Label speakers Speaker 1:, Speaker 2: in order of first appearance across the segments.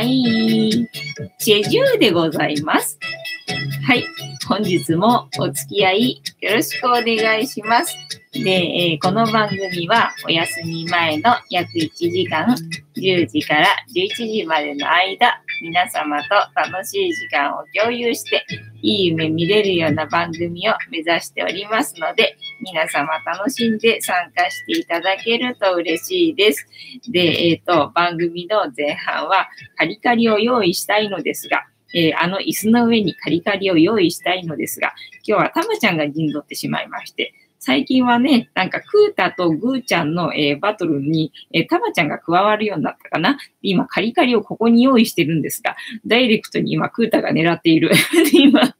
Speaker 1: はい。チェジューでございます。はい。本日もお付き合いよろしくお願いします。で、えー、この番組はお休み前の約1時間、10時から11時までの間、皆様と楽しい時間を共有して、いい夢見れるような番組を目指しておりますので、皆様楽しんで参加していただけると嬉しいです。で、えっ、ー、と、番組の前半はカリカリを用意したいのですが、えー、あの椅子の上にカリカリを用意したいのですが、今日はたまちゃんが陣取ってしまいまして、最近はね、なんかクータとグーちゃんの、えー、バトルに、えー、タマちゃんが加わるようになったかな。今、カリカリをここに用意してるんですが、ダイレクトに今、クータが狙っている。今、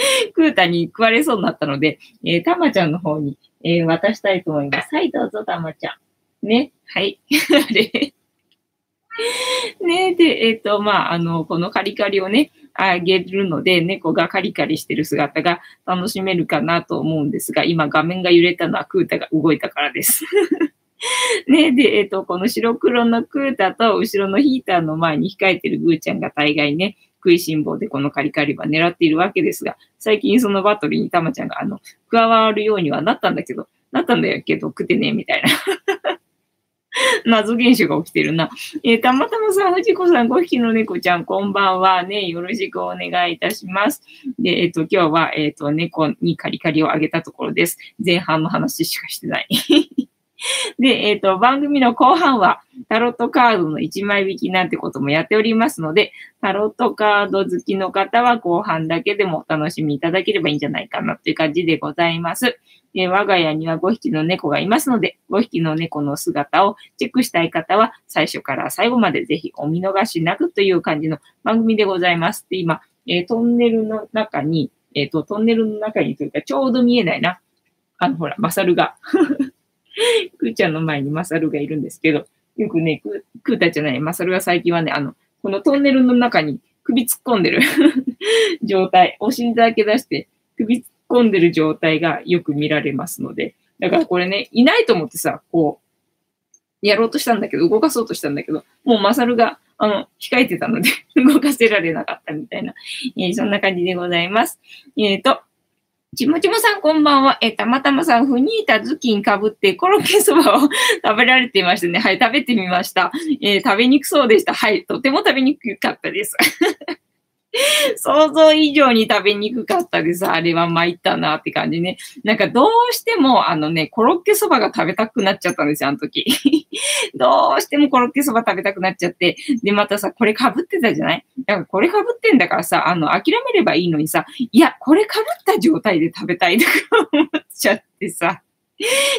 Speaker 1: クータに食われそうになったので、えー、タマちゃんの方に、えー、渡したいと思います。はい、どうぞ、タマちゃん。ね、はい。ねで、えっ、ー、と、まあ、あの、このカリカリをね、あげるので、猫がカリカリしてる姿が楽しめるかなと思うんですが、今画面が揺れたのはクータが動いたからです。ね、で、えっ、ー、と、この白黒のクータと後ろのヒーターの前に控えてるグーちゃんが大概ね、食いしん坊でこのカリカリは狙っているわけですが、最近そのバトルにたまちゃんがあの、加わるようにはなったんだけど、なったんだけど、食ってね、みたいな 謎現象が起きてるな。えー、たまたまさん、藤子さん、5匹の猫ちゃん、こんばんは。ね、よろしくお願いいたします。で、えっ、ー、と、今日は、えっ、ー、と、猫にカリカリをあげたところです。前半の話しかしてない。で、えっ、ー、と、番組の後半は、タロットカードの1枚引きなんてこともやっておりますので、タロットカード好きの方は後半だけでもお楽しみいただければいいんじゃないかなという感じでございます。え我が家には5匹の猫がいますので、5匹の猫の姿をチェックしたい方は、最初から最後までぜひお見逃しなくという感じの番組でございます。で、今、えー、トンネルの中に、えっ、ー、と、トンネルの中にというか、ちょうど見えないな。あの、ほら、マサルが くーちゃんの前にマサルがいるんですけど、よくね、くーたじゃない、マサルが最近はね、あの、このトンネルの中に首突っ込んでる 状態、お尻だけ出して首突っ込んでる状態がよく見られますので、だからこれね、いないと思ってさ、こう、やろうとしたんだけど、動かそうとしたんだけど、もうマサルが、あの、控えてたので動かせられなかったみたいな、えー、そんな感じでございます。えっ、ー、と、ちもちもさんこんばんは。えたまたまさん、ふにいたズキンかぶってコロッケそばを食べられていましたね。はい、食べてみました。えー、食べにくそうでした。はい、とても食べにくかったです。想像以上に食べにくかったです。あれは参ったなって感じね。なんかどうしてもあのね、コロッケそばが食べたくなっちゃったんですよ、あの時。どうしてもコロッケそば食べたくなっちゃって。で、またさ、これ被ってたじゃない？だからこれ被ってんだからさ、あの、諦めればいいのにさ、いや、これ被った状態で食べたいとか思っちゃってさ。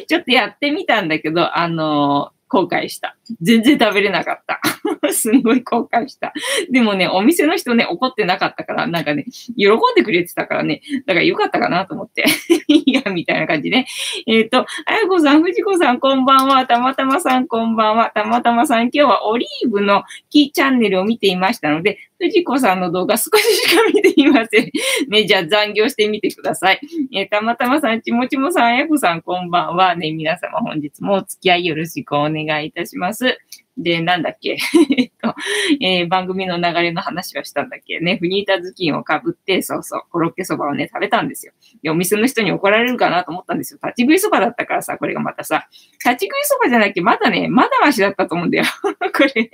Speaker 1: ちょっとやってみたんだけど、あの後悔した。全然食べれなかった。すんごい後悔した。でもね、お店の人ね、怒ってなかったから、なんかね、喜んでくれてたからね、だからよかったかなと思って。いや、みたいな感じね。えっ、ー、と、あやこさん、藤子さん、こんばんは。たまたまさん、こんばんは。たまたまさん、今日はオリーブのキーチャンネルを見ていましたので、藤子さんの動画少ししか見ていません。ね、じゃあ残業してみてください。えー、たまたまさん、ちもちもさん、あやこさん、こんばんは。ね、皆様本日もお付き合いよろしくお願いいたします。で、なんだっけえっと、えー、番組の流れの話はしたんだっけね、フニータ頭巾をかぶって、そうそう、コロッケそばをね、食べたんですよ。で、お店の人に怒られるかなと思ったんですよ。立ち食いそばだったからさ、これがまたさ、立ち食いそばじゃなきゃまだね、まだましだったと思うんだよ。これ、立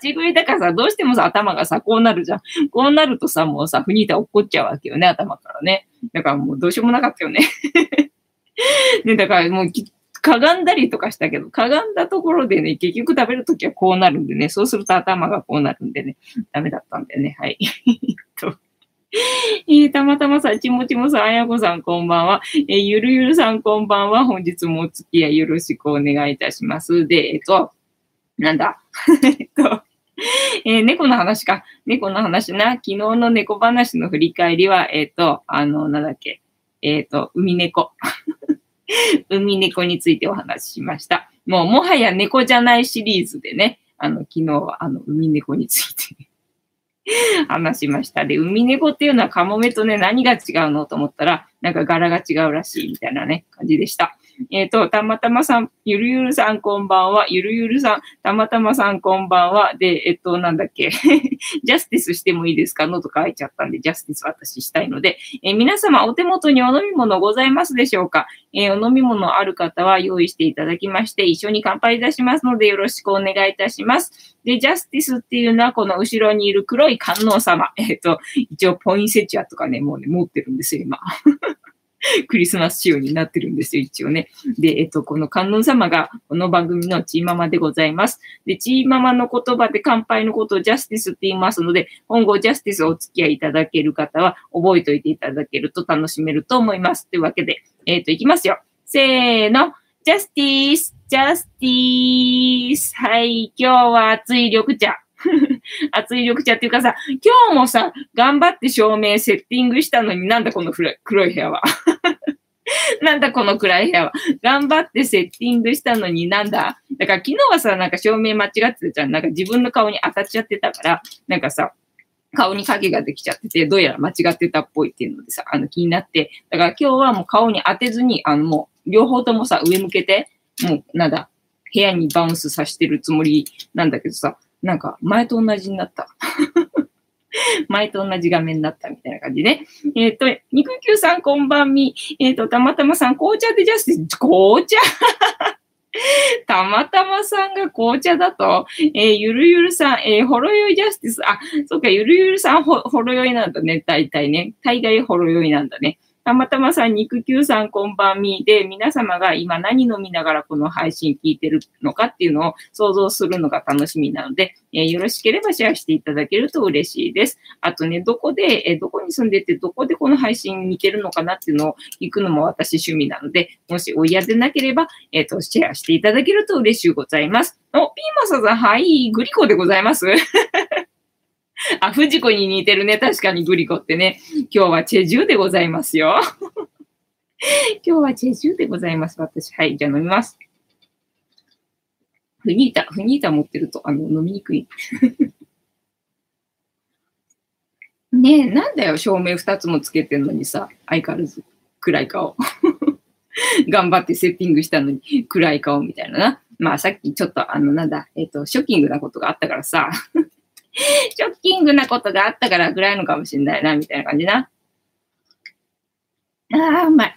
Speaker 1: ち食いだからさ、どうしてもさ、頭がさ、こうなるじゃん。こうなるとさ、もうさ、フニータ怒っちゃうわけよね、頭からね。だからもうどうしようもなかったよね。ね、だからもうかがんだりとかしたけど、かがんだところでね、結局食べるときはこうなるんでね、そうすると頭がこうなるんでね、ダメだったんだよね。はい。えー、たまたまさ、ちもちもさん、あやこさん、こんばんは。えー、ゆるゆるさん、こんばんは。本日もお付き合いよろしくお願いいたします。で、えっと、なんだ？えっと、えー、猫の話か。猫の話な。昨日の猫話の振り返りは、えっ、と、あの、なんだっけ？えっ、と、海猫。海猫についてお話ししました。もう、もはや猫じゃないシリーズでね、あの、昨日はあの、海猫について 話しました。で、海猫っていうのはカモメとね、何が違うのと思ったら、なんか柄が違うらしいみたいなね、感じでした。えっ、と、たまたまさん、ゆるゆるさんこんばんは、ゆるゆるさん、たまたまさんこんばんは、で、えっ、と、なんだっけ、ジャスティスしてもいいですか？のとか書いちゃったんで、ジャスティス私したいので、えー皆様お手元にお飲み物ございますでしょうか？えお飲み物ある方は用意していただきまして、一緒に乾杯いたしますので、よろしくお願いいたします。で、ジャスティスっていうのは、この後ろにいる黒い観音様。えっ、と、一応、ポインセチアとかね、もうね、持ってるんですよ、今。クリスマス仕様になってるんですよ、一応ね。で、えっ、と、この観音様が、この番組のチーママでございます。で、チーママの言葉で乾杯のことをジャスティスって言いますので、今後ジャスティスをお付き合いいただける方は、覚えておいていただけると楽しめると思います。というわけで、えっ、と、いきますよ。せーの。ジャスティス、ジャスティス。はい、今日は熱い緑茶。熱い緑茶っていうかさ、今日もさ、頑張って照明セッティングしたのになんだこの黒い部屋は。なんだこの暗い部屋は。頑張ってセッティングしたのになんだだから昨日はさ、なんか照明間違ってたじゃん。なんか自分の顔に当たっちゃってたから、なんかさ、顔に影ができちゃってて、どうやら間違ってたっぽいっていうのでさ、あの気になって、だから今日はもう顔に当てずに、あのもう両方ともさ、上向けて、もうなんだ、部屋にバウンスさせてるつもりなんだけどさ、なんか前と同じになった。前と同じ画面だったみたいな感じで。えっ、と、肉球さんこんばんみ。えっ、と、たまたまさん紅茶でジャスティス、紅茶？たまたまさんが紅茶だと、えーゆるゆるさん、えーほろ酔いジャスティス、あ、そっか、ゆるゆるさんほ、ほろ酔いなんだね、大体ね。大概ほろ酔いなんだね。たまたまさん、肉球さん、こんばんみで、皆様が今何飲みながらこの配信聞いてるのかっていうのを想像するのが楽しみなので、えーよろしければシェアしていただけると嬉しいです。あとね、どこで、えーどこに住んでて、どこでこの配信見てるのかなっていうのを聞くのも私趣味なので、もしお嫌でなければ、えっ、と、シェアしていただけると嬉しゅうございます。お、ピーマサさん、はい、グリコでございます。あ、藤子に似てるね。確かにグリコってね。今日はチェジュでございますよ。今日はチェジュでございます。私。はい。じゃあ飲みます。フニータ、フニータ持ってると、あの、飲みにくい。ねえ、なんだよ、照明二つもつけてんのにさ、相変わらず暗い顔。頑張ってセッティングしたのに暗い顔みたいなな。まあさっきちょっとあのなんだ、えっ、と、ショッキングなことがあったからさ、ショッキングなことがあったから暗いのかもしれないな、みたいな感じな。ああ、うまい。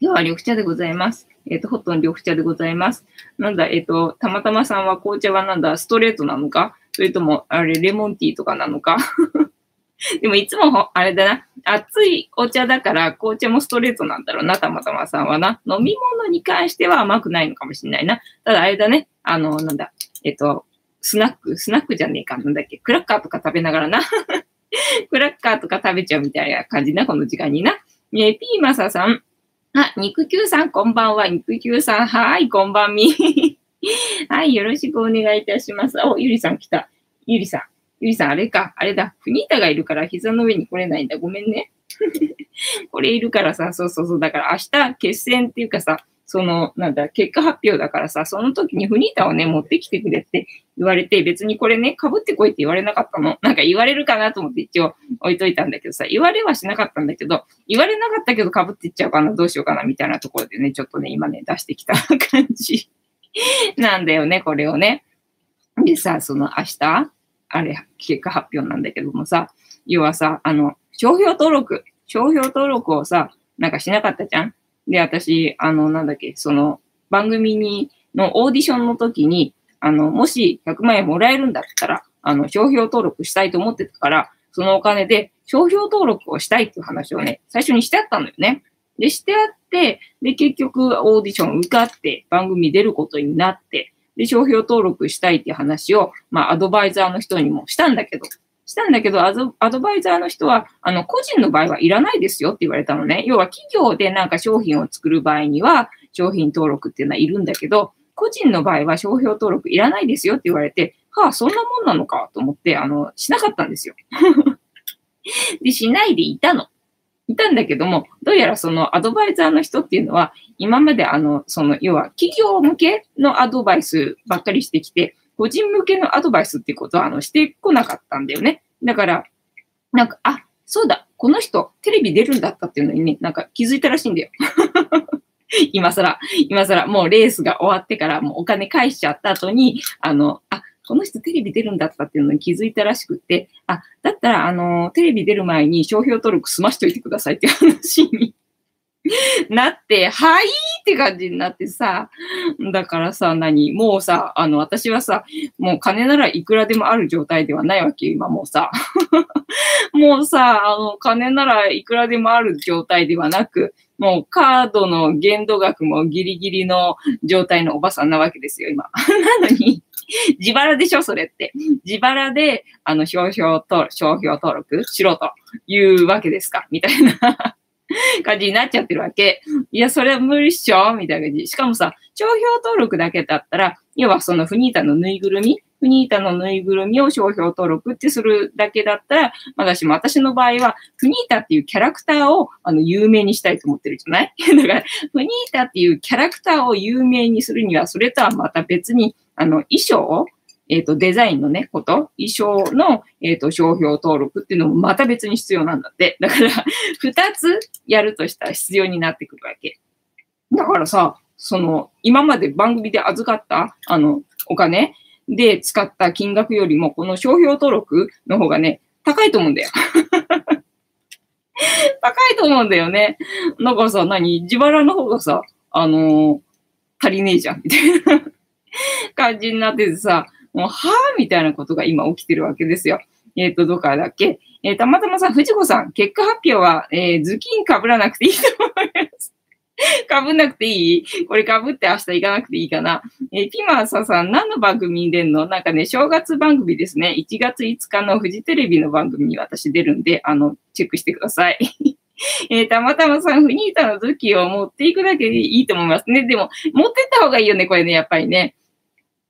Speaker 1: 今日は緑茶でございます。えっ、と、ホットの緑茶でございます。なんだ、えっ、と、たまたまさんは紅茶はなんだ、ストレートなのか？それとも、あれ、レモンティーとかなのか？でもいつも、あれだな、熱いお茶だから紅茶もストレートなんだろうな、たまたまさんはな。飲み物に関しては甘くないのかもしれないな。ただあれだね、あの、なんだ、えっ、と、スナック、スナックじゃねえか、なんだっけ、クラッカーとか食べながらな。クラッカーとか食べちゃうみたいな感じな、この時間にな。えピーマサさん。あ、肉球さんこんばんは。肉球さん、はーい、こんばんみ。はい、よろしくお願いいたします。お、ゆりさん来た。ゆりさん。ゆりさん、あれか、あれだ。フニータがいるから膝の上に来れないんだ。ごめんね。これいるからさ、そうそうそう。だから明日決戦っていうかさ、その、なんだ、結果発表だからさ、その時にフニータをね、持ってきてくれって言われて、別にこれね、被ってこいって言われなかったの。なんか言われるかなと思って一応置いといたんだけどさ、言われはしなかったんだけど、言われなかったけど被っていっちゃうかな、どうしようかな、みたいなところでね、ちょっとね、今ね、出してきた感じ なんだよね、これをね。でさ、その明日、あれ、結果発表なんだけどもさ、要はさ、あの、商標登録、商標登録をさ、なんかしなかったじゃんで、私、あの、なんだっけ、その、番組に、のオーディションの時に、あの、もし100万円もらえるんだったら、あの、商標登録したいと思ってたから、そのお金で商標登録をしたいっていう話をね、最初にしてあったのよね。で、してあって、で、結局オーディション受かって、番組出ることになって、で、商標登録したいっていう話を、まあ、アドバイザーの人にもしたんだけど、したんだけど、アドバイザーの人は、あの、個人の場合はいらないですよって言われたのね。要は企業でなんか商品を作る場合には、商品登録っていうのはいるんだけど、個人の場合は商標登録いらないですよって言われて、はあ、そんなもんなのかと思って、あの、しなかったんですよ。で、しないでいたの。いたんだけども、どうやらそのアドバイザーの人っていうのは、今まであの、その、要は企業向けのアドバイスばっかりしてきて、個人向けのアドバイスっていうことは、あの、してこなかったんだよね。だから、なんか、あ、そうだ、この人、テレビ出るんだったっていうのにね、なんか気づいたらしいんだよ。今更、今更、もうレースが終わってから、もうお金返しちゃった後に、あの、あ、この人テレビ出るんだとかっていうのに気づいたらしくって、あ、だったら、あの、テレビ出る前に商標登録済ましといてくださいっていう話に なって、はいって感じになってさ、だからさ、何？もうさ、あの、私はさ、もう金ならいくらでもある状態ではないわけよ、今もうさ。もうさ、あの、金ならいくらでもある状態ではなく、もうカードの限度額もギリギリの状態のおばさんなわけですよ、今。なのに、自腹でしょ、それって。自腹で、あの、商標と、商標登録しろというわけですか、みたいな感じになっちゃってるわけ。いや、それは無理っしょみたいな感じ。しかもさ、商標登録だけだったら、要はそのフニータのぬいぐるみ？フニータのぬいぐるみを商標登録ってするだけだったら、私も私の場合は、フニータっていうキャラクターをあの有名にしたいと思ってるじゃない？だから、フニータっていうキャラクターを有名にするには、それとはまた別に、あの、衣装えっ、と、デザインのね、こと、衣装の、えっ、と、商標登録っていうのもまた別に必要なんだって。だから、二つやるとしたら必要になってくるわけ。だからさ、その、今まで番組で預かった、あの、お金で使った金額よりも、この商標登録の方がね、高いと思うんだよ。高いと思うんだよね。なんかさ、何？自腹の方がさ、あのー、足りねえじゃん、みたいな感じになっててさ、もう、はぁみたいなことが今起きてるわけですよ。えっ、ー、と、どっからだっけ？えー、たまたまさん、藤子さん、結果発表は、えー、ズキン被らなくていいと思います。被んなくていい？これ被って明日行かなくていいかなえー、ピマーサさん、何の番組に出んの？なんかね、正月番組ですね。1月5日のフジテレビの番組に私出るんで、あの、チェックしてください。えー、たまたまさん、フニータの武器を持っていくだけでいいと思いますね。でも、持ってった方がいいよね、これね、やっぱりね。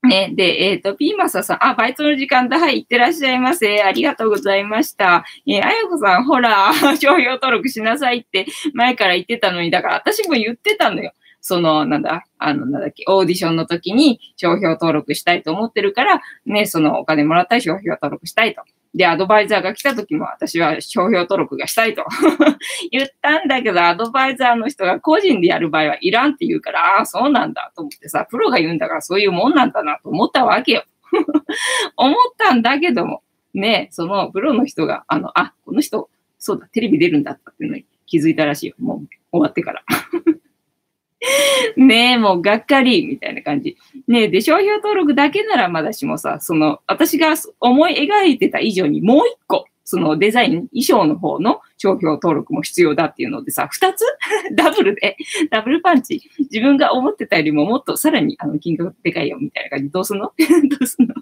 Speaker 1: ね、で、えっ、ー、と、ピーマサさん、あ、バイトの時間だ。はい、いってらっしゃいませ。ありがとうございました。えー、あやこさん、ほら、商標登録しなさいって前から言ってたのに、だから私も言ってたのよ。その、なんだ、あの、なんだっけ、オーディションの時に商標登録したいと思ってるから、ね、そのお金もらったり商標登録したいと。で、アドバイザーが来た時も私は商標登録がしたいと 言ったんだけど、アドバイザーの人が個人でやる場合はいらんって言うから、ああ、そうなんだと思ってさ、プロが言うんだからそういうもんなんだなと思ったわけよ。思ったんだけども、ね、そのプロの人が、あの、あ、この人、そうだ、テレビ出るんだったっていうのに気づいたらしいよ。もう終わってから。ねえ、もうがっかり、みたいな感じ。ねえ、で、商標登録だけならまだしもさ、その、私が思い描いてた以上にもう一個、そのデザイン、衣装の方の商標登録も必要だっていうのでさ、二つ？ダブルで、ダブルパンチ。自分が思ってたよりももっとさらにあの金額でかいよ、みたいな感じ。どうすんの？どうすんの？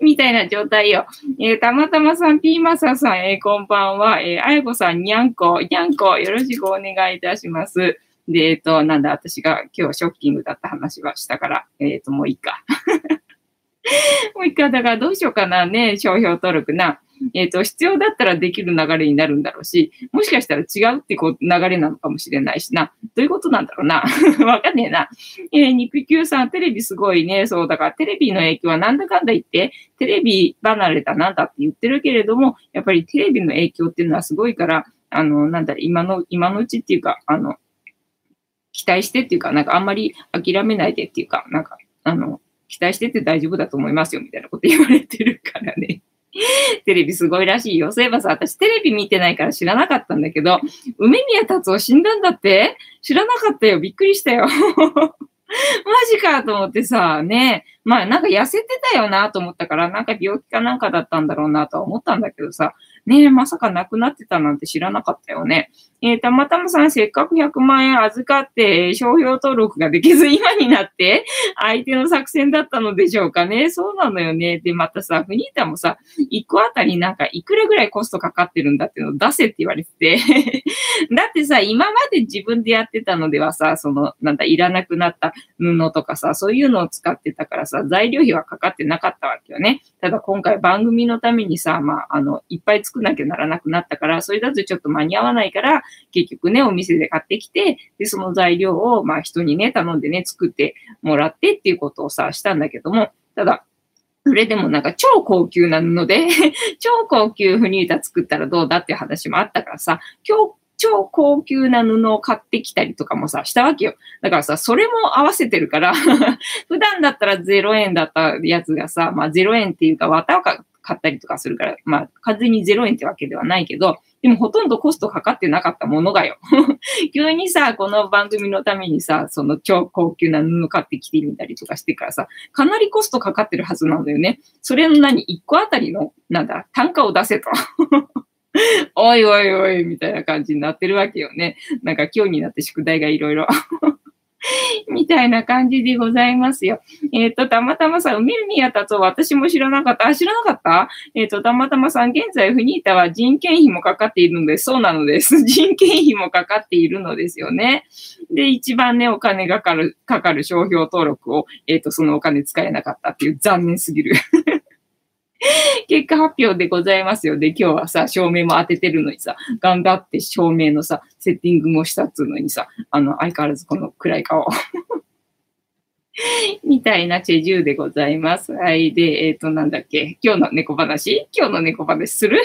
Speaker 1: みたいな状態よ。えー、たまたまさん、ピーマサさん、えー、こんばんは。えー、あやこさん、にゃんこ、にゃんこ、よろしくお願いいたします。で、えっ、と、なんだ、私が今日ショッキングだった話はしたから、えっ、と、もういいか。もう一回、だからどうしようかなね、商標登録な。えっ、ー、と、必要だったらできる流れになるんだろうし、もしかしたら違うってこう流れなのかもしれないしな。どういうことなんだろうな。わかんねえな。えー、肉球さん、テレビすごいね。そう、だからテレビの影響はなんだかんだ言って、テレビ離れたなんだって言ってるけれども、やっぱりテレビの影響っていうのはすごいから、あの、なんだ、今の、今のうちっていうか、あの、期待してっていうか、なんかあんまり諦めないでっていうか、なんか、あの、期待してて大丈夫だと思いますよ、みたいなこと言われてるからね。テレビすごいらしいよ。そういえばさ、私テレビ見てないから知らなかったんだけど、梅宮達夫死んだんだって？知らなかったよ。びっくりしたよ。マジかと思ってさ、ね。まあなんか痩せてたよなと思ったから、なんか病気かなんかだったんだろうなとは思ったんだけどさ、ねえ、まさか亡くなってたなんて知らなかったよね。えー、たまたまさん、せっかく100万円預かって、商標登録ができず今になって、相手の作戦だったのでしょうかね。そうなのよね。で、またさ、フニータもさ、1個あたりなんかいくらぐらいコストかかってるんだっていうのを出せって言われてて。だってさ、今まで自分でやってたのではさ、その、なんだ、いらなくなった布とかさ、そういうのを使ってたからさ、材料費はかかってなかったわけよね。ただ今回番組のためにさ、まあ、あの、いっぱい作んなきゃならなくなったから、それだとちょっと間に合わないから、結局ね、お店で買ってきて、で、その材料を、まあ人にね、頼んでね、作ってもらってっていうことをさ、したんだけども、ただ、それでもなんか超高級な布で 超高級フニータ作ったらどうだっていう話もあったからさ、今日超高級な布を買ってきたりとかもさ、したわけよ。だからさ、それも合わせてるから 普段だったら0円だったやつがさ、まあ0円っていうか綿を買ったりとかするから、まあ完全に0円ってわけではないけど、でもほとんどコストかかってなかったものがよ。急にさ、この番組のためにさ、その超高級な布買ってきてみたりとかしてからさ、かなりコストかかってるはずなんだよね。それの何 ?1 個あたりの、なんだ、単価を出せと。おいおいおい、みたいな感じになってるわけよね。なんか今日になって宿題がいろいろ みたいな感じでございますよ。えっ、ー、と、たまたまさん、梅宮達夫私も知らなかった。あ、知らなかった？えっ、ー、と、たまたまさん、現在フニータは人件費もかかっているので、そうなのです。人件費もかかっているのですよね。で、一番ね、お金がかかる、かかる商標登録を、えっ、ー、と、そのお金使えなかったっていう残念すぎる 結果発表でございますよ。で、今日はさ、照明も当ててるのにさ、頑張って照明のさ、セッティングもしたっつうのにさ、あの、相変わらずこの暗い顔。みたいなチェジューでございます。はい。で、えっ、ー、と、なんだっけ。今日の猫話？今日の猫話する？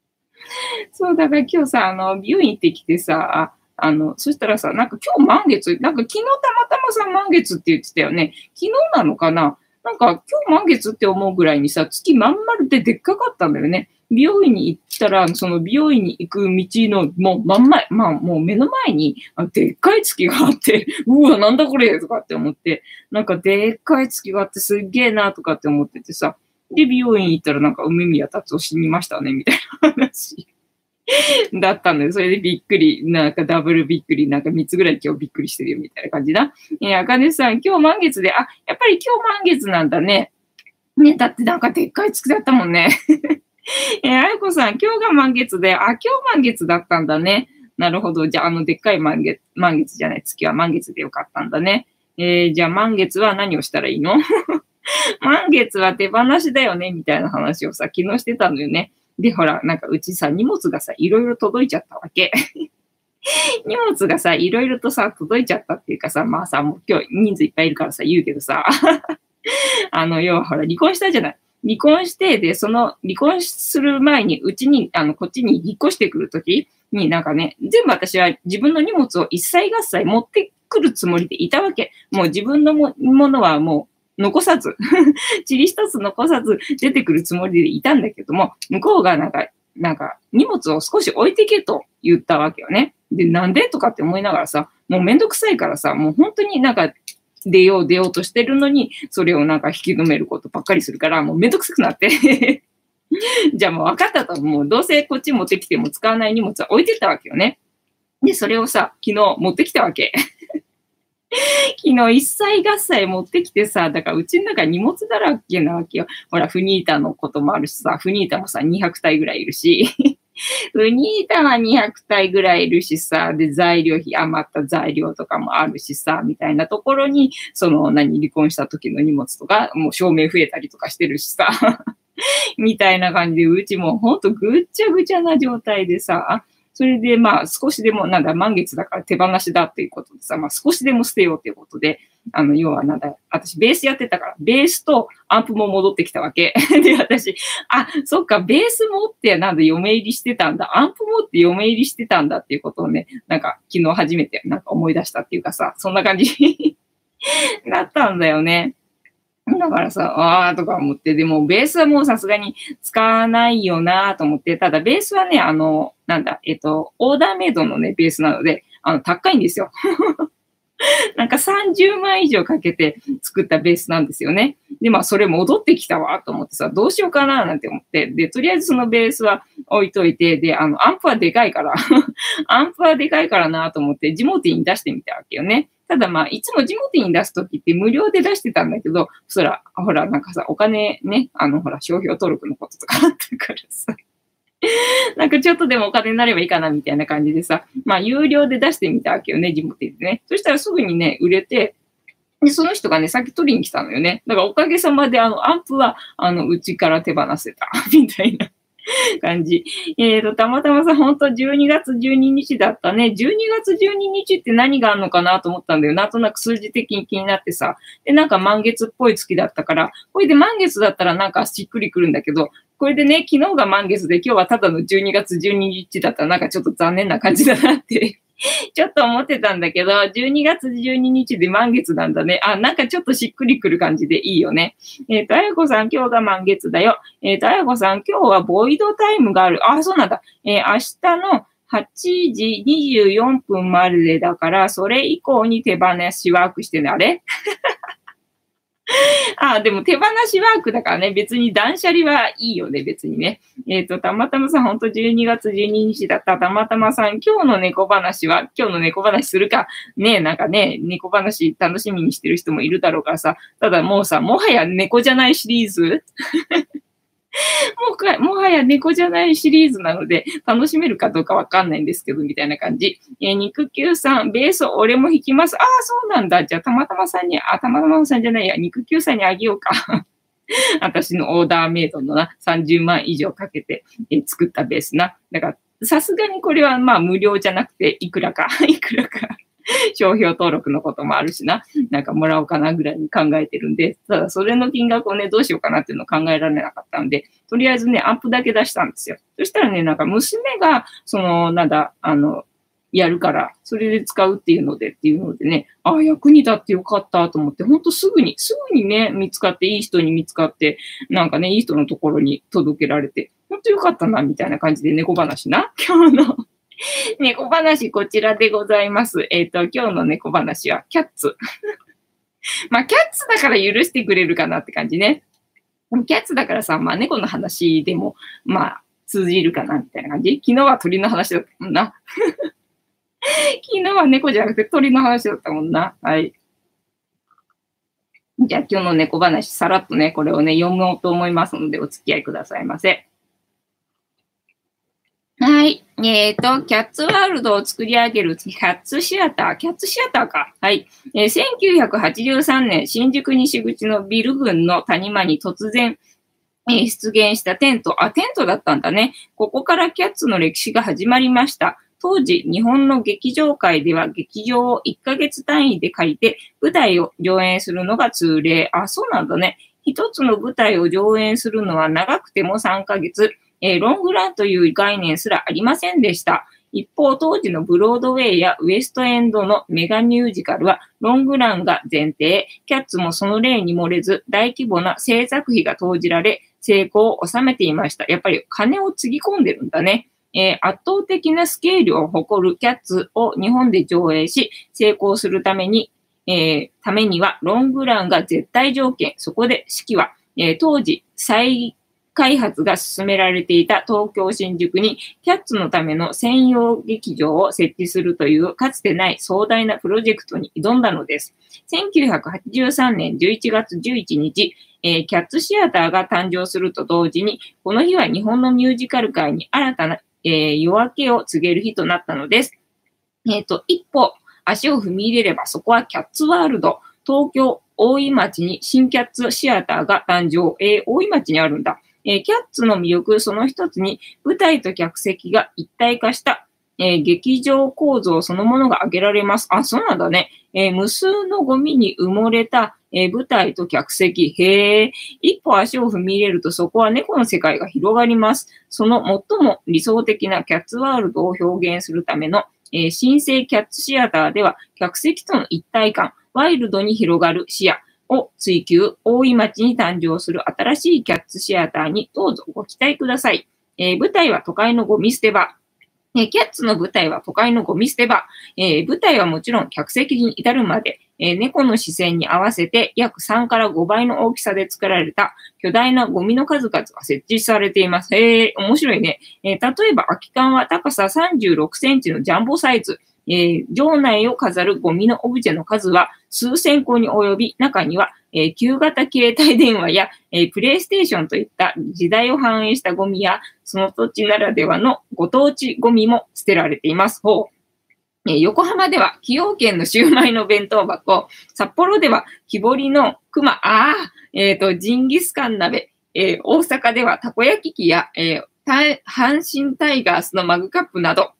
Speaker 1: そう、だから今日さ、あの、美容院行ってきてさ、あの、そしたらさ、なんか今日満月、なんか昨日たまたまさ満月って言ってたよね。昨日なのかな？なんか今日満月って思うぐらいにさ、月まん丸ででっかかったんだよね。美容院に行ったら、その美容院に行く道のもう真ん前、まあもう目の前にでっかい月があって、うわ、なんだこれとかって思って、なんかでっかい月があってすっげえなとかって思っててさ、で、美容院行ったらなんか梅宮達夫死にましたね、みたいな話。だったので、それでびっくり、なんかダブルびっくり、なんか3つぐらい今日びっくりしてるよみたいな感じだ。えー、あかねさん、今日満月で、あ、やっぱり今日満月なんだね。ね、だってなんかでっかい月だったもんね。えー、あやこさん、今日が満月で、あ、今日満月だったんだね。なるほど。じゃあ、あの、でっかい満月、満月じゃない、月は満月でよかったんだね。えー、じゃあ満月は何をしたらいいの？満月は手放しだよね、みたいな話をさ、昨日してたのよね。で、ほら、なんかうちさ、荷物がさ、いろいろ届いちゃったわけ。荷物がさ、いろいろとさ、届いちゃったっていうかさ、まあさ、もう今日人数いっぱいいるからさ、言うけどさ、あの、要はほら、離婚したじゃない。離婚して、で、その、離婚する前に、うちに、あの、こっちに引っ越してくるときに、なんかね、全部私は自分の荷物を一切合切持ってくるつもりでいたわけ。もう自分のものはもう、残さず、塵一つ残さず出てくるつもりでいたんだけども、向こうがなんか、なんか荷物を少し置いてけと言ったわけよね。で、なんでとかって思いながらさ、もうめんどくさいからさ、もう本当になんか出よう出ようとしてるのに、それをなんか引き止めることばっかりするから、もうめんどくさくなって じゃあもう分かったと、もうどうせこっち持ってきても使わない荷物は置いてったわけよね。で、それをさ、昨日持ってきたわけ。昨日一切合切持ってきてさ、だからうちの中荷物だらけなわけよ。ほら、フニータのこともあるしさ、フニータもさ、200体ぐらいいるし。フニータは200体ぐらいいるしさ、で、材料費、余った材料とかもあるしさ、みたいなところに、その、何、離婚した時の荷物とか、もう照明増えたりとかしてるしさ、みたいな感じで、うちもほんとぐっちゃぐちゃな状態でさ、それでまあ少しでもなんだ満月だから手放しだっていうことでさ、まあ少しでも捨てようっていうことで、あの、要はなんだ、私ベースやってたから、ベースとアンプも戻ってきたわけ。で、私、あ、そっか、ベース持ってなんだ、嫁入りしてたんだ、アンプ持って嫁入りしてたんだっていうことをね、なんか昨日初めてなんか思い出したっていうかさ、そんな感じだ ったんだよね。だからさ、ああとか思って、でもベースはもうさすがに使わないよなと思って、ただベースはね、あの、なんだ、えっと、オーダーメイドのね、ベースなので、あの、高いんですよ。なんか30万以上かけて作ったベースなんですよね。で、まあ、それ戻ってきたわと思ってさ、どうしようかななんて思って、で、とりあえずそのベースは置いといて、で、あの、アンプはでかいから アンプはでかいからなと思って、ジモティに出してみたわけよね。ただまあ、いつもジモティに出すときって無料で出してたんだけど、そら、ほら、なんかさ、お金ね、あの、ほら、商標登録のこととかあったからさ。なんかちょっとでもお金になればいいかなみたいな感じでさ、まあ有料で出してみたわけよね、ジモティでね。そしたらすぐにね、売れて、で、その人がね、さっき取りに来たのよね。だからおかげさまで、あの、アンプは、あの、うちから手放せた、みたいな。感じ。えっ、ー、と、たまたまさ、ほんと12月12日だったね。12月12日って何があるのかなと思ったんだよ。なんとなく数字的に気になってさ。で、なんか満月っぽい月だったから、これで満月だったらなんかしっくりくるんだけど、これでね、昨日が満月で今日はただの12月12日だったらなんかちょっと残念な感じだなって ちょっと思ってたんだけど、12月12日で満月なんだね。あ、なんかちょっとしっくりくる感じでいいよね。えっ、ー、と、あやこさん今日が満月だよ。えっ、ー、と、あやこさん今日はボイドタイムがある。あ、そうなんだ。えー、明日の8時24分までだから、それ以降に手放しワークしてね。あれ？あ、でも手放しワークだからね、別に断捨離はいいよね、別にね。えっ、ー、と、たまたまさん、ほんと12月12日だった。たまたまさん、今日の猫話は、今日の猫話するか、ねえなんかね、猫話楽しみにしてる人もいるだろうからさ、ただもうさ、もはや猫じゃないシリーズ。もか、もはや猫じゃないシリーズなので、楽しめるかどうかわかんないんですけど、みたいな感じ。えー、肉球さん、ベース俺も弾きます。ああ、そうなんだ。じゃあ、たまたまさんに、あ、たまたまさんじゃないや、肉球さんにあげようか。私のオーダーメイドのな、30万以上かけて、えー、作ったベースな。だから、さすがにこれはまあ無料じゃなくて、いくらか、いくらか 商標登録のこともあるしな、なんかもらおうかなぐらいに考えてるんで、ただそれの金額をね、どうしようかなっていうのを考えられなかったんで、とりあえずね、アップだけ出したんですよ。そしたらね、なんか娘が、その、なんだ、あの、やるから、それで使うっていうのでっていうのでね、ああ、役に立ってよかったと思って、ほんとすぐに、すぐにね、見つかって、いい人に見つかって、なんかね、いい人のところに届けられて、ほんとよかったな、みたいな感じで猫話な。今日の 猫話こちらでございます。えっ、ー、と、今日の猫話はキャッツ。まあ、キャッツだから許してくれるかなって感じね。キャッツだからさ、まあ、猫の話でも、まあ、通じるかなみたいな感じ。昨日は鳥の話だったもんな。昨日は猫じゃなくて鳥の話だったもんな。はい。じゃあ今日の猫話、さらっとね、これをね、読もうと思いますので、お付き合いくださいませ。はい。えっ、ー、と、キャッツワールドを作り上げるキャッツシアター、キャッツシアターか。はい。えー、1983年、新宿西口のビル群の谷間に突然、えー、出現したテント。あ、テントだったんだね。ここからキャッツの歴史が始まりました。当時、日本の劇場界では劇場を1ヶ月単位で借りて舞台を上演するのが通例。あ、そうなんだね。一つの舞台を上演するのは長くても3ヶ月。えー、ロングランという概念すらありませんでした。一方、当時のブロードウェイやウエストエンドのメガミュージカルは、ロングランが前提、キャッツもその例に漏れず、大規模な制作費が投じられ、成功を収めていました。やっぱり金をつぎ込んでるんだね。えー、圧倒的なスケールを誇るキャッツを日本で上映し、成功するために、えー、ためにはロングランが絶対条件。そこで式は、えー、当時最開発が進められていた東京新宿にキャッツのための専用劇場を設置するというかつてない壮大なプロジェクトに挑んだのです。1983年11月11日、えー、キャッツシアターが誕生すると同時に、この日は日本のミュージカル界に新たな、えー、夜明けを告げる日となったのです。えっ、ー、と、一歩足を踏み入れればそこはキャッツワールド、東京大井町に新キャッツシアターが誕生。えー、大井町にあるんだ。えー、キャッツの魅力その一つに舞台と客席が一体化した、えー、劇場構造そのものが挙げられます。あ、そうなんだね。えー、無数のゴミに埋もれた、え舞台と客席。へえ。一歩足を踏み入れるとそこは猫の世界が広がります。その最も理想的なキャッツワールドを表現するための、え新生キャッツシアターでは客席との一体感、ワイルドに広がる視野、を追求、大井町に誕生する新しいキャッツシアターにどうぞご期待ください。えー、舞台は都会のゴミ捨て場。えー、キャッツの舞台は都会のゴミ捨て場。えー、舞台はもちろん客席に至るまで、え猫の視線に合わせて約3から5倍の大きさで作られた巨大なゴミの数々が設置されています。へえ、面白いね。え例えば空き缶は高さ36センチのジャンボサイズ。えー、場内を飾るゴミのオブジェの数は数千個に及び、中には、えー、旧型携帯電話や、えー、プレイステーションといった時代を反映したゴミや、その土地ならではのご当地ゴミも捨てられています。ほう。え、横浜では、崎陽軒のシューマイの弁当箱、札幌では、木彫りの熊、ああ、えっ、ー、と、ジンギスカン鍋、えー、大阪ではたこ焼き器や、えー、阪神タイガースのマグカップなど、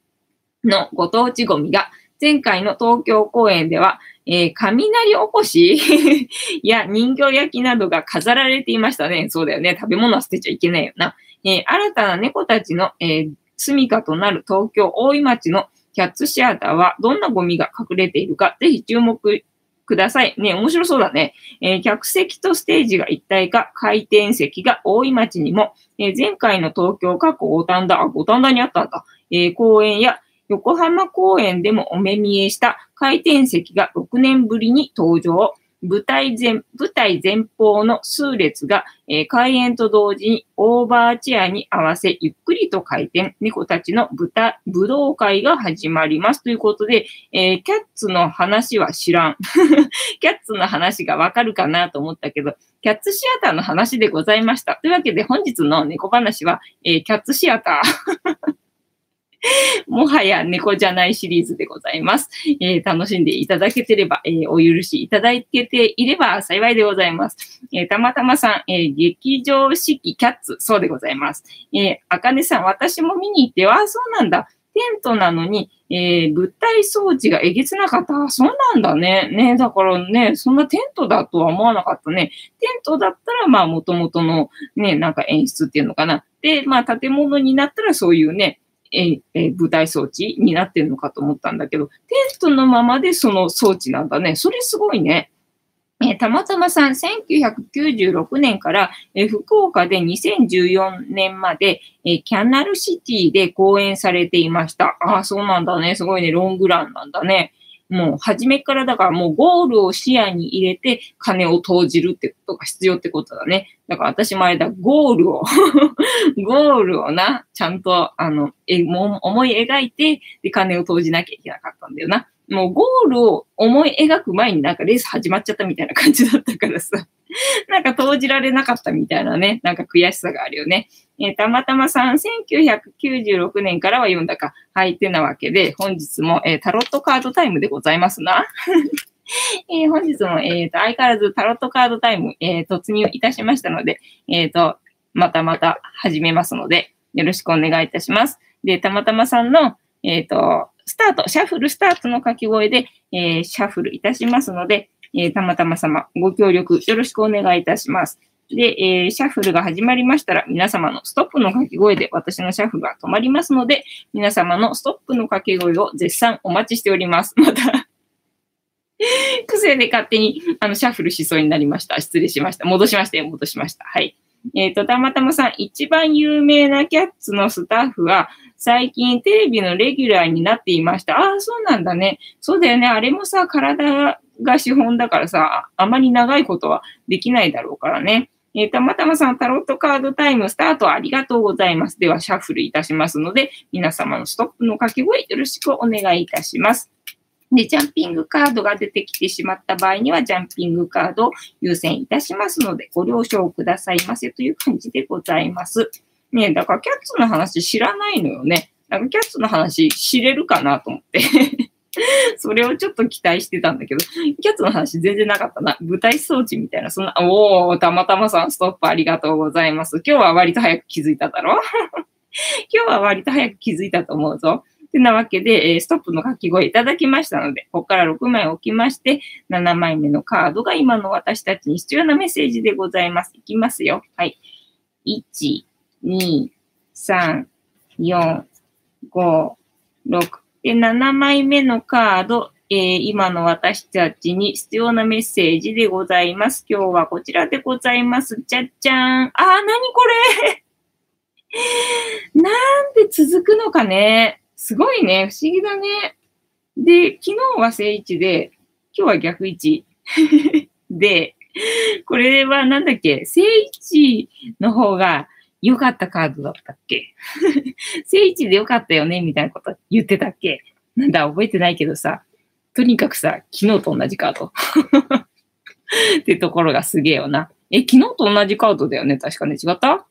Speaker 1: のご当地ゴミが、前回の東京公演では、えー、雷おこし？や人形焼きなどが飾られていましたね。そうだよね。食べ物は捨てちゃいけないよな。えー、新たな猫たちの、えー、住処となる東京大井町のキャッツシアターはどんなゴミが隠れているか、ぜひ注目ください。ね、面白そうだね。えー、客席とステージが一体化、回転席が大井町にも、えー、前回の東京過去五反田、あ、五反田にあったんだ。えー、公演や横浜公演でもお目見えした回転席が6年ぶりに登場。舞台前、舞台前方の数列が、えー、開演と同時にオーバーチェアに合わせゆっくりと回転、猫たちの舞武道会が始まります。ということで、えー、キャッツの話は知らん。キャッツの話がわかるかなと思ったけど、キャッツシアターの話でございました。というわけで本日の猫話は、えー、キャッツシアター。もはや猫じゃないシリーズでございます。えー、楽しんでいただけてれば、えー、お許しいただけていれば幸いでございます。えー、たまたまさん、え劇場式キャッツ、そうでございます。えあかねさん、私も見に行って、ああ、そうなんだ。テントなのに、えー、物体装置がえげつなかった。そうなんだね。ねだからね、そんなテントだとは思わなかったね。テントだったら、まあ、元々のね、なんか演出っていうのかな。で、まあ、建物になったらそういうね、ええ舞台装置になってるのかと思ったんだけど、テントのままでその装置なんだね。それすごいね。えたまたまさん、1996年から、え福岡で2014年まで、えキャナルシティで公演されていました。ああ、そうなんだね。すごいね。ロングランなんだね。もう初めからだからもうゴールを視野に入れて金を投じるってことが必要ってことだね。だから私もあれだ、ゴールを ゴールをな、ちゃんと、あの、え、も思い描いて、で、金を投じなきゃいけなかったんだよな。もうゴールを思い描く前になんかレース始まっちゃったみたいな感じだったからさ。なんか投じられなかったみたいなね、なんか悔しさがあるよね。えー、たまたまさん、1996年からは読んだか、はいてなわけで、本日も、えー、タロットカードタイムでございますな。えー、本日も、えっ、と、相変わらずタロットカードタイム、え突入いたしましたので、えっ、と、またまた始めますので、よろしくお願いいたします。で、たまたまさんの、えっ、と、スタート、シャッフルスタートの掛け声で、えー、シャッフルいたしますので、えー、たまたま様、ご協力よろしくお願いいたします。で、えー、シャッフルが始まりましたら、皆様のストップの掛け声で私のシャッフルが止まりますので、皆様のストップの掛け声を絶賛お待ちしております。また癖で勝手にあのシャッフルしそうになりました。失礼しました。戻しましたよ。戻しました。はい。えっ、ー、と、たまたまさん、一番有名なキャッツのスタッフは、最近テレビのレギュラーになっていました。ああ、そうなんだね。そうだよね。あれもさ、体が資本だからさ、あまり長いことはできないだろうからね。えー、たまたまさん、タロットカードタイムスタートありがとうございます。では、シャッフルいたしますので、皆様のストップの掛け声よろしくお願いいたします。で、ジャンピングカードが出てきてしまった場合には、ジャンピングカードを優先いたしますので、ご了承くださいませという感じでございます。ねだからキャッツの話知らないのよね。なんかキャッツの話知れるかなと思って それをちょっと期待してたんだけど、キャッツの話全然なかったな。舞台装置みたいな、そんな、おー、たまたまさんストップありがとうございます。今日は割と早く気づいただろ？今日は割と早く気づいたと思うぞ。てなわけで、えストップの書き声いただきましたので、ここから6枚置きまして、7枚目のカードが今の私たちに必要なメッセージでございます。いきますよ。はい。1、2、3、4、5、6。で、7枚目のカード、えー、今の私たちに必要なメッセージでございます。今日はこちらでございます。じゃっじゃーん。あー、なにこれ？なんで続くのかね。すごいね。不思議だね。で、昨日は正位置で、今日は逆位置。で、これはなんだっけ？正位置の方が良かったカードだったっけ？正位置で良かったよねみたいなこと言ってたっけ？なんだ、覚えてないけどさ、とにかくさ、昨日と同じカード。ってところがすげえよな。え、昨日と同じカードだよね？確かね。違った？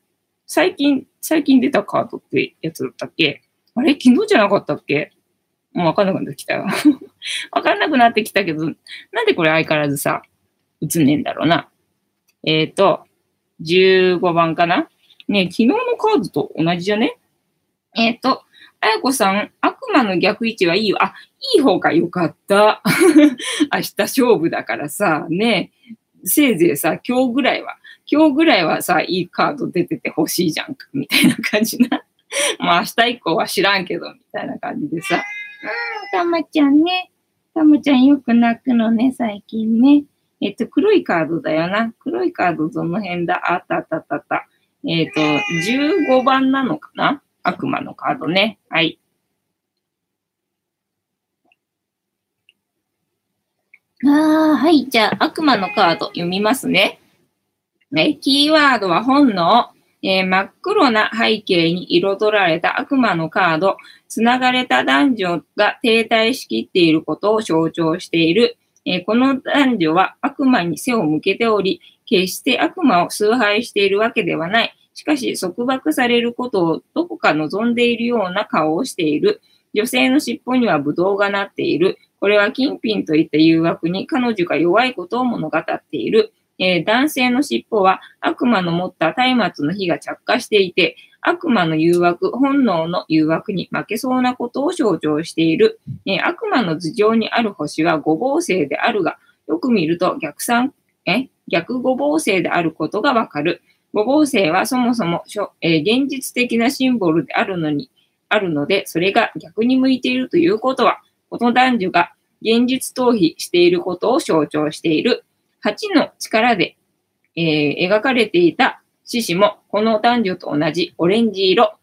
Speaker 1: 最近、最近出たカードってやつだったっけ？あれ？昨日じゃなかったっけ？もうわかんなくなってきたよ。わかんなくなってきたけど、なんでこれ相変わらずさ、映んねえんだろうな。えっ、ー、と、15番かな？ね昨日のカードと同じじゃね？えっ、ー、と、あやこさん、悪魔の逆位置はいいよ。あ、いい方がよかった。明日勝負だからさ、ねせいぜいさ、今日ぐらいは、今日ぐらいはさ、いいカード出てて欲しいじゃんか、みたいな感じな。もう明日以降は知らんけど、みたいな感じでさ。あー、たまちゃんね。たまちゃんよく泣くのね、最近ね。えっと、黒いカードだよな。黒いカードどの辺だ？あったあったあったあった。えっと、15番なのかな？悪魔のカードね。はい。ああ、はい。じゃあ、悪魔のカード読みますね。ねキーワードは本能。えー、真っ黒な背景に彩られた悪魔のカード。つながれた男女が停滞しきっていることを象徴している。えー、この男女は悪魔に背を向けており、決して悪魔を崇拝しているわけではない。しかし、束縛されることをどこか望んでいるような顔をしている。女性の尻尾にはブドウがなっている。これは金品といった誘惑に彼女が弱いことを物語っている。えー、男性の尻尾は悪魔の持った松明の火が着火していて、悪魔の誘惑、本能の誘惑に負けそうなことを象徴している。えー、悪魔の頭上にある星は五芒星であるが、よく見ると逆算、え逆五芒星であることがわかる。五芒星はそもそも、えー、現実的なシンボルであるのに、あるので、それが逆に向いているということは、この男女が現実逃避していることを象徴している。8の力で、えー、描かれていた獅子も、この男女と同じオレンジ色。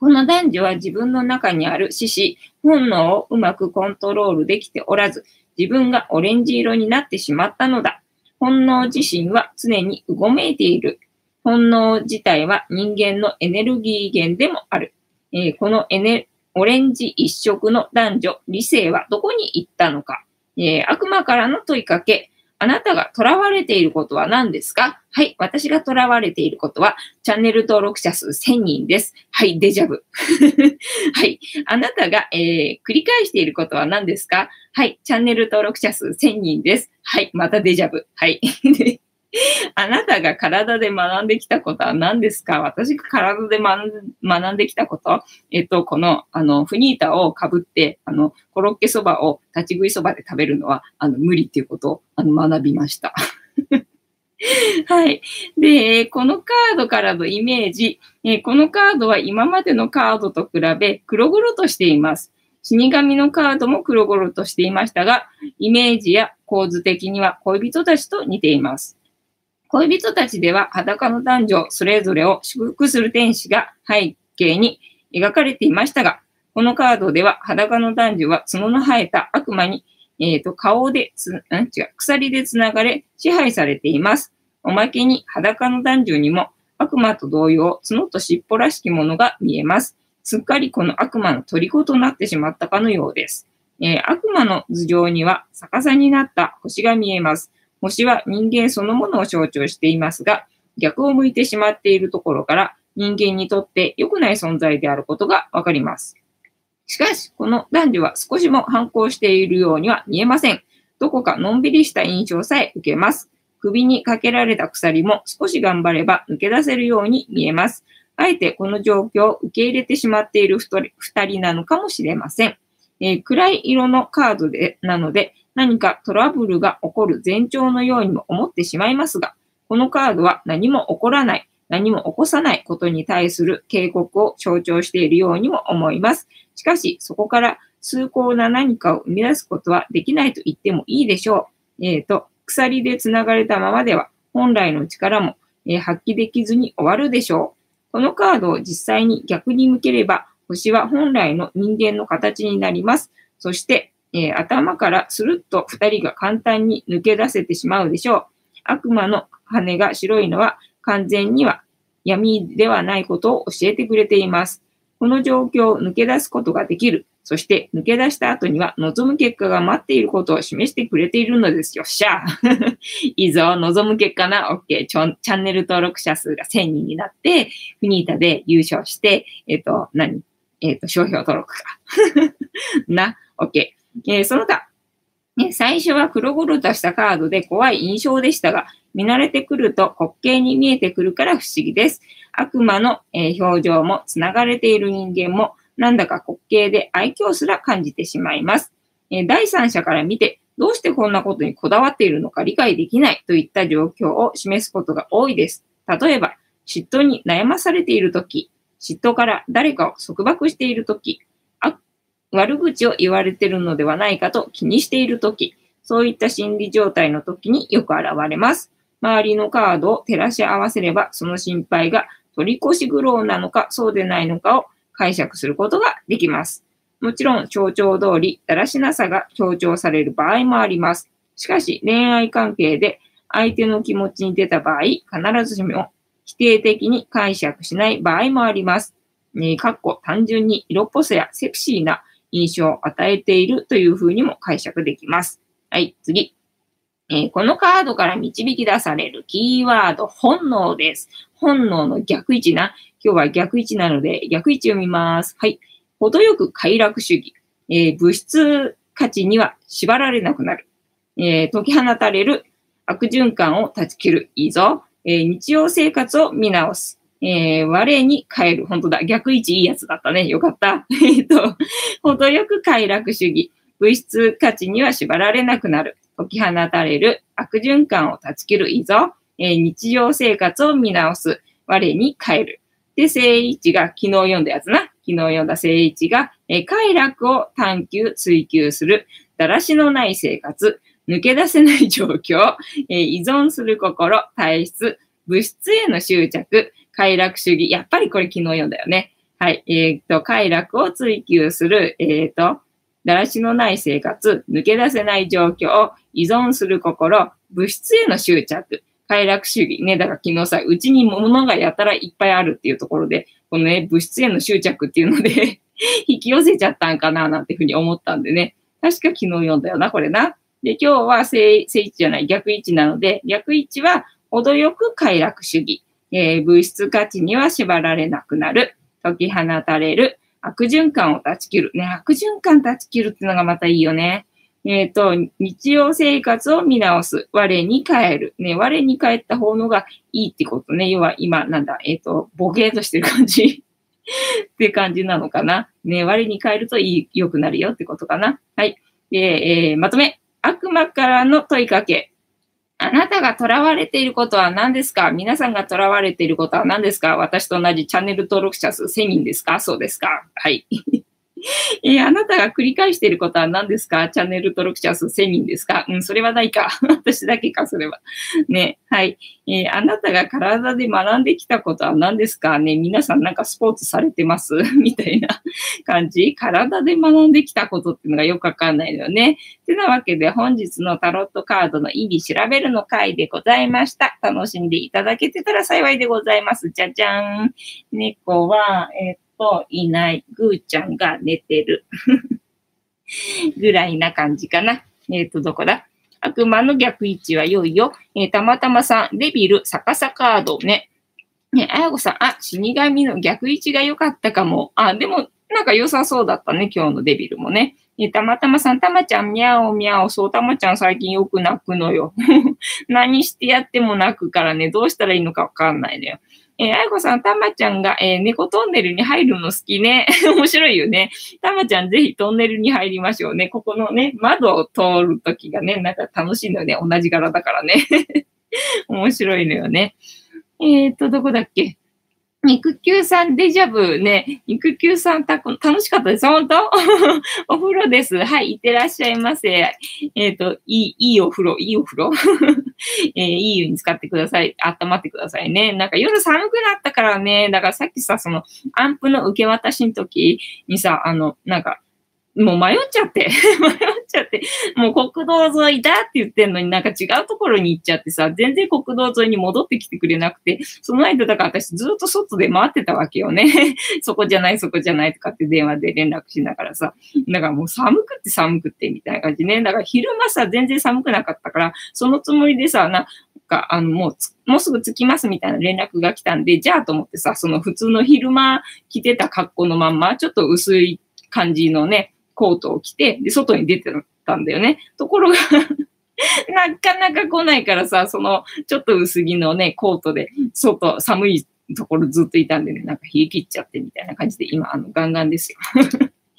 Speaker 1: この男女は自分の中にある獅子、本能をうまくコントロールできておらず、自分がオレンジ色になってしまったのだ。本能自身は常にうごめいている。本能自体は人間のエネルギー源でもある。えー、このエネオレンジ一色の男女、理性はどこに行ったのか、えー、悪魔からの問いかけ、あなたが囚われていることは何ですか？はい。私が囚われていることは、チャンネル登録者数1000人です。はい。デジャブ。はい。あなたが、えー、繰り返していることは何ですか？はい。チャンネル登録者数1000人です。はい。またデジャブ。はい。あなたが体で学んできたことは何ですか？私が体で学んできたこと？えっと、この、あの、フニータをかぶって、あの、コロッケそばを立ち食いそばで食べるのは、あの、無理っていうことを、あの、学びました。はい。で、このカードからのイメージ、えこのカードは今までのカードと比べ黒々としています。死神のカードも黒々としていましたが、イメージや構図的には恋人たちと似ています。恋人たちでは裸の男女それぞれを祝福する天使が背景に描かれていましたが、このカードでは裸の男女は角の生えた悪魔に、えーと、顔でつ、ん？違う、鎖で繋がれ支配されています。おまけに裸の男女にも悪魔と同様、角と尻尾らしきものが見えます。すっかりこの悪魔の虜となってしまったかのようです。えー、悪魔の頭上には逆さになった星が見えます。星は人間そのものを象徴していますが、逆を向いてしまっているところから人間にとって良くない存在であることがわかります。しかし、この男女は少しも反抗しているようには見えません。どこかのんびりした印象さえ受けます。首にかけられた鎖も少し頑張れば抜け出せるように見えます。あえてこの状況を受け入れてしまっている二人なのかもしれません。えー、暗い色のカードで、なので、何かトラブルが起こる前兆のようにも思ってしまいますが、このカードは何も起こらない、何も起こさないことに対する警告を象徴しているようにも思います。しかし、そこから崇高な何かを生み出すことはできないと言ってもいいでしょう。えっ、ー、と、鎖で繋がれたままでは、本来の力も、えー、発揮できずに終わるでしょう。このカードを実際に逆に向ければ、星は本来の人間の形になります。そして、えー、頭からスルッと二人が簡単に抜け出せてしまうでしょう。悪魔の羽が白いのは完全には闇ではないことを教えてくれています。この状況を抜け出すことができる。そして抜け出した後には望む結果が待っていることを示してくれているのですよっ。しゃ いいぞ。望む結果な。OK。チャンネル登録者数が1000人になって、フニータで優勝して、えっ、ー、と、何？えっ、ー、と、商標登録か。な。OK。えー、その他、ね、最初は黒々としたカードで怖い印象でしたが、見慣れてくると滑稽に見えてくるから不思議です。悪魔の、えー、表情も繋がれている人間もなんだか滑稽で愛嬌すら感じてしまいます。え、第三者から見てどうしてこんなことにこだわっているのか理解できないといった状況を示すことが多いです。例えば、嫉妬に悩まされているとき、嫉妬から誰かを束縛しているとき、悪口を言われてるのではないかと気にしているとき、そういった心理状態の時によく現れます。周りのカードを照らし合わせれば、その心配が取り越し苦労なのか、そうでないのかを解釈することができます。もちろん、象徴通り、だらしなさが強調される場合もあります。しかし、恋愛関係で相手の気持ちに出た場合、必ずしも否定的に解釈しない場合もあります。ね、かっこ単純に色っぽさやセクシーな印象を与えているというふうにも解釈できます。はい、次。えー、このカードから導き出されるキーワード、本能です。本能の逆位置な。今日は逆位置なので、逆位置を見ます。はい。程よく快楽主義。えー、物質価値には縛られなくなる。えー、解き放たれる悪循環を断ち切る。いいぞ。えー、日常生活を見直す。えー、我に変える。本当だ。逆位置いいやつだったね。よかった。えっと、程よく快楽主義。物質価値には縛られなくなる。解き放たれる。悪循環を断ち切る。いいぞ。えー、日常生活を見直す。我に変える。で、正位置が昨日読んだやつな。昨日読んだ正位置が、えー、快楽を探求、追求する。だらしのない生活。抜け出せない状況。えー、依存する心、体質。物質への執着。快楽主義。やっぱりこれ昨日読んだよね。はい。えっ、と、快楽を追求する。えっ、と、だらしのない生活。抜け出せない状況。依存する心。物質への執着。快楽主義。ね、だから昨日さ、うちに物がやたらいっぱいあるっていうところで、このね、物質への執着っていうので 引き寄せちゃったんかななんていうふうに思ったんでね。確か昨日読んだよな、これな。で、今日は正正位置じゃない、逆位置なので、逆位置は程よく快楽主義。えー、物質価値には縛られなくなる。解き放たれる。悪循環を断ち切る。ね、悪循環断ち切るっていうのがまたいいよね。えっ、ー、と、日常生活を見直す。我に変える。ね、我に変えた方のがいいってことね。要は今、なんだ、えっ、ー、と、ボケーとしてる感じ って感じなのかな。ね、我に変えるといい、良くなるよってことかな。はい。で、えー、まとめ。悪魔からの問いかけ。あなたが囚われていることは何ですか？皆さんが囚われていることは何ですか？私と同じチャンネル登録者数1000人ですか？そうですか？はい。えー、あなたが繰り返していることは何ですか？チャンネル登録者数1000人ですか？うん、それはないか。私だけか、それは。ね、はい。えー、あなたが体で学んできたことは何ですか？ね皆さんなんかスポーツされてます？みたいな感じ体で学んできたことっていうのがよくわかんないのよね。てなわけで本日のタロットカードの意味調べるの回でございました。楽しんでいただけてたら幸いでございます。じゃじゃーん。猫は、えーといない。ぐーちゃんが寝てる。ぐらいな感じかな。えっ、ー、と、どこだ？悪魔の逆位置はいよいよ、えー、たまたまさん、デビル、逆さカードね。ね、あやこさん、あ、死神の逆位置が良かったかも。あ、でも、なんか良さそうだったね、今日のデビルもね。えたまたまさん、たまちゃん、みゃおみゃお、そう、たまちゃん最近よく泣くのよ。何してやっても泣くからね、どうしたらいいのかわかんないのよ。えー、あやこさん、たまちゃんが、えー、猫トンネルに入るの好きね。面白いよね。たまちゃん、ぜひトンネルに入りましょうね。ここのね、窓を通るときがね、なんか楽しいのよね。同じ柄だからね。面白いのよね。えっ、と、どこだっけ？肉球さんデジャブね、肉球さんた楽しかったです。本当？お風呂です。はい、いってらっしゃいませ。えっ、ー、と、いい、いいお風呂、いいお風呂？えー、いい湯に使ってください。温まってくださいね。なんか夜寒くなったからね、だからさっきさ、その、アンプの受け渡しの時にさ、あの、なんか、もう迷っちゃって、迷っちゃって、もう国道沿いだって言ってんのになんか違うところに行っちゃってさ、全然国道沿いに戻ってきてくれなくて、その間だから私ずっと外で回ってたわけよね。そこじゃない、そこじゃないとかって電話で連絡しながらさ、だからもう寒くって寒くってみたいな感じね。だから昼間さ、全然寒くなかったから、そのつもりでさ、なんか、あの、もう、もうすぐ着きますみたいな連絡が来たんで、じゃあと思ってさ、その普通の昼間着てた格好のまんま、ちょっと薄い感じのね、コートを着て、で、外に出てたんだよね。ところが なかなか来ないからさ、その、ちょっと薄着のね、コートで、外、寒いところずっといたんでね、なんか冷え切っちゃってみたいな感じで、今、あの、ガンガンですよ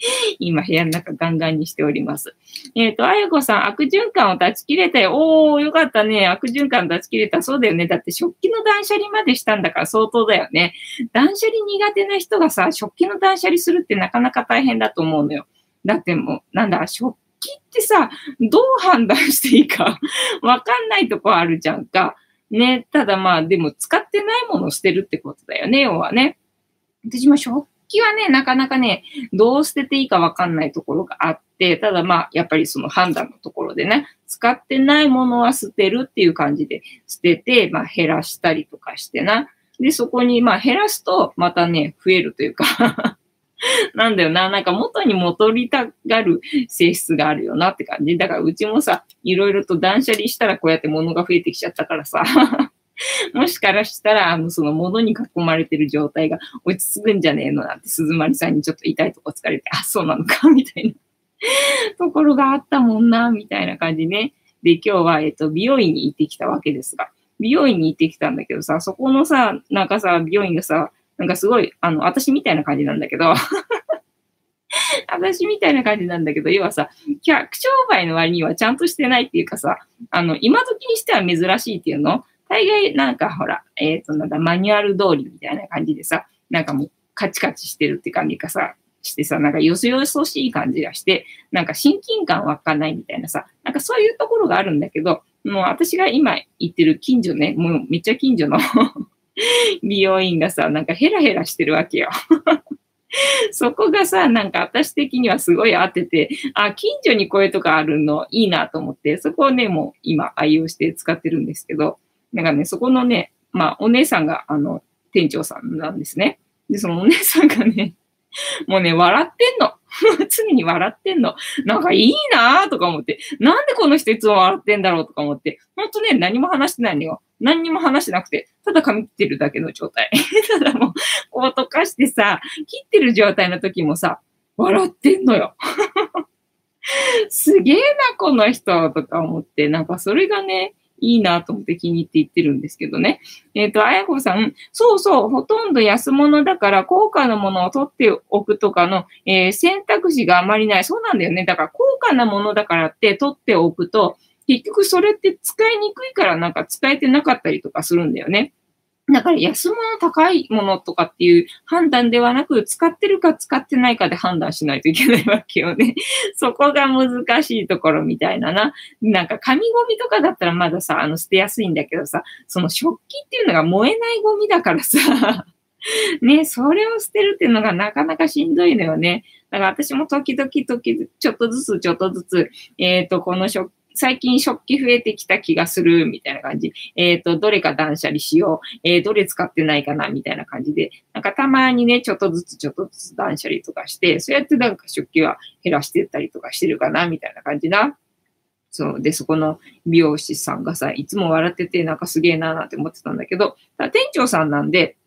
Speaker 1: 今部屋の中ガンガンにしております。えっ、ー、と、あやこさん、悪循環を断ち切れたよ。おー、よかったね。悪循環断ち切れた。そうだよね。だって食器の断捨離までしたんだから相当だよね。断捨離苦手な人がさ、食器の断捨離するってなかなか大変だと思うのよ。だってもう、なんだ、食器ってさ、どう判断していいか わかんないとこあるじゃんか。ね。ただまあ、でも使ってないものを捨てるってことだよね、要はね。私も食器はね、なかなかね、どう捨てていいかわかんないところがあって、ただまあ、やっぱりその判断のところでね、使ってないものは捨てるっていう感じで捨てて、まあ減らしたりとかしてな。で、そこにまあ減らすとまたね、増えるというか なんだよな、なんか元に戻りたがる性質があるよなって感じ。だからうちもさ、いろいろと断捨離したらこうやって物が増えてきちゃったからさ もしからしたら、あの、その物に囲まれてる状態が落ち着くんじゃねえのなんて、鈴丸さんにちょっと痛いとこ疲れて、あ、そうなのか みたいなところがあったもんな、みたいな感じね。で、今日は、えっと、美容院に行ってきたわけですが、美容院に行ってきたんだけどさ、そこのさ、なんかさ、美容院がさ、なんかすごい、あの、私みたいな感じなんだけど。私みたいな感じなんだけど、要はさ、客商売の割にはちゃんとしてないっていうかさ、あの、今時にしては珍しいっていうの？大概なんかほら、えっ、ー、と、なんだ、マニュアル通りみたいな感じでさ、なんかもうカチカチしてるって感じかさ、してさ、なんかよそよそしい感じがして、なんか親近感湧かないみたいなさ、なんかそういうところがあるんだけど、もう私が今行ってる近所ね、もうめっちゃ近所の 美容院がさ、なんかヘラヘラしてるわけよ そこがさ、なんか私的にはすごい合ってて、あ、近所に声とかあるのいいなと思って、そこをね、もう今愛用して使ってるんですけど、なんかね、そこのね、まあ、お姉さんが、あの、店長さんなんですね。で、そのお姉さんがね、もうね、笑ってんの。常に笑ってんの。なんかいいなぁとか思って、なんでこの人いつも笑ってんだろうとか思って、ほんとね、何も話してないのよ。何にも話してなくて、ただ髪切ってるだけの状態。ただもう、こう溶かしてさ、切ってる状態の時もさ、笑ってんのよ。すげえな、この人とか思って、なんかそれがね、いいなと思って気に入って言ってるんですけどね。えっ、ー、と、あやこさん、そうそう、ほとんど安物だから高価なものを取っておくとかの、えー、選択肢があまりない。そうなんだよね。だから高価なものだからって取っておくと、結局それって使いにくいからなんか使えてなかったりとかするんだよね。だから安物高いものとかっていう判断ではなく、使ってるか使ってないかで判断しないといけないわけよね。そこが難しいところみたいなな。なんか紙ゴミとかだったらまださ、あの捨てやすいんだけどさ、その食器っていうのが燃えないゴミだからさ、ね、それを捨てるっていうのがなかなかしんどいのよね。だから私も時々時々ちょっとずつちょっとずつ、えっ、ー、と、この食器最近食器増えてきた気がする、みたいな感じ。えっ、ー、と、どれか断捨離しよう。えー、どれ使ってないかな、みたいな感じで。なんかたまにね、ちょっとずつちょっとずつ断捨離とかして、そうやってなんか食器は減らしてったりとかしてるかな、みたいな感じな。そう。で、そこの美容師さんがさ、いつも笑ってて、なんかすげえなーなんて思ってたんだけど、店長さんなんで、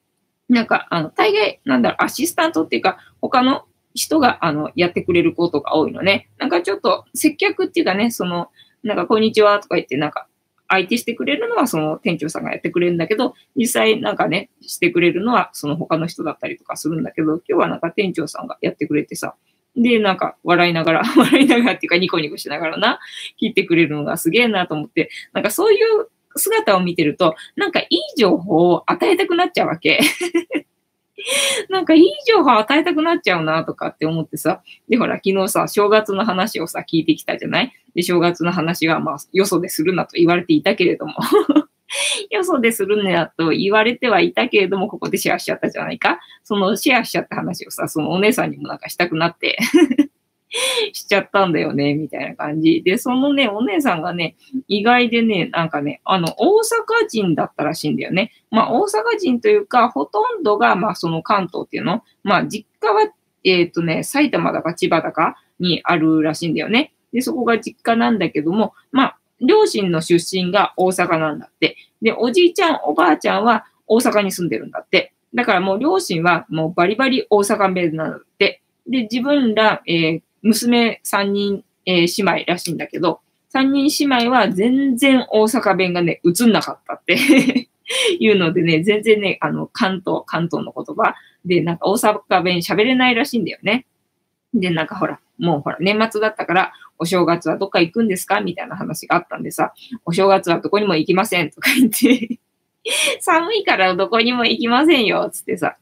Speaker 1: なんか、あの、大概、なんだろう、アシスタントっていうか、他の人が、あの、やってくれることが多いのね。なんかちょっと、接客っていうかね、その、なんか、こんにちはとか言って、なんか、相手してくれるのはその店長さんがやってくれるんだけど、実際なんかね、してくれるのはその他の人だったりとかするんだけど、今日はなんか店長さんがやってくれてさ、で、なんか笑いながら、笑いながらっていうかニコニコしながらな、聞いてくれるのがすげえなと思って、なんかそういう姿を見てると、なんかいい情報を与えたくなっちゃうわけ。なんかいい情報与えたくなっちゃうなとかって思ってさ。で、ほら、昨日さ、正月の話をさ、聞いてきたじゃない？で、正月の話は、まあ、よそでするなと言われていたけれども。よそでするなと言われてはいたけれども、ここでシェアしちゃったじゃないか？そのシェアしちゃった話をさ、そのお姉さんにもなんかしたくなって しちゃったんだよね、みたいな感じ。で、そのね、お姉さんがね、意外でね、なんかね、あの、大阪人だったらしいんだよね。まあ、大阪人というか、ほとんどが、まあ、その関東っていうの。まあ、実家は、えっ、ー、とね、埼玉だか千葉だかにあるらしいんだよね。で、そこが実家なんだけども、まあ、両親の出身が大阪なんだって。で、おじいちゃん、おばあちゃんは大阪に住んでるんだって。だからもう両親はもうバリバリ大阪弁なんだって。で、自分ら、えー、娘3人、えー、姉妹らしいんだけど、3人姉妹は全然大阪弁がね、映んなかったって いうのでね、全然ね、あの、関東、関東の言葉で、なんか大阪弁喋れないらしいんだよね。で、なんかほら、もうほら、年末だったから、お正月はどっか行くんですか？みたいな話があったんでさ、お正月はどこにも行きませんとか言って 寒いからどこにも行きませんよ、つってさ。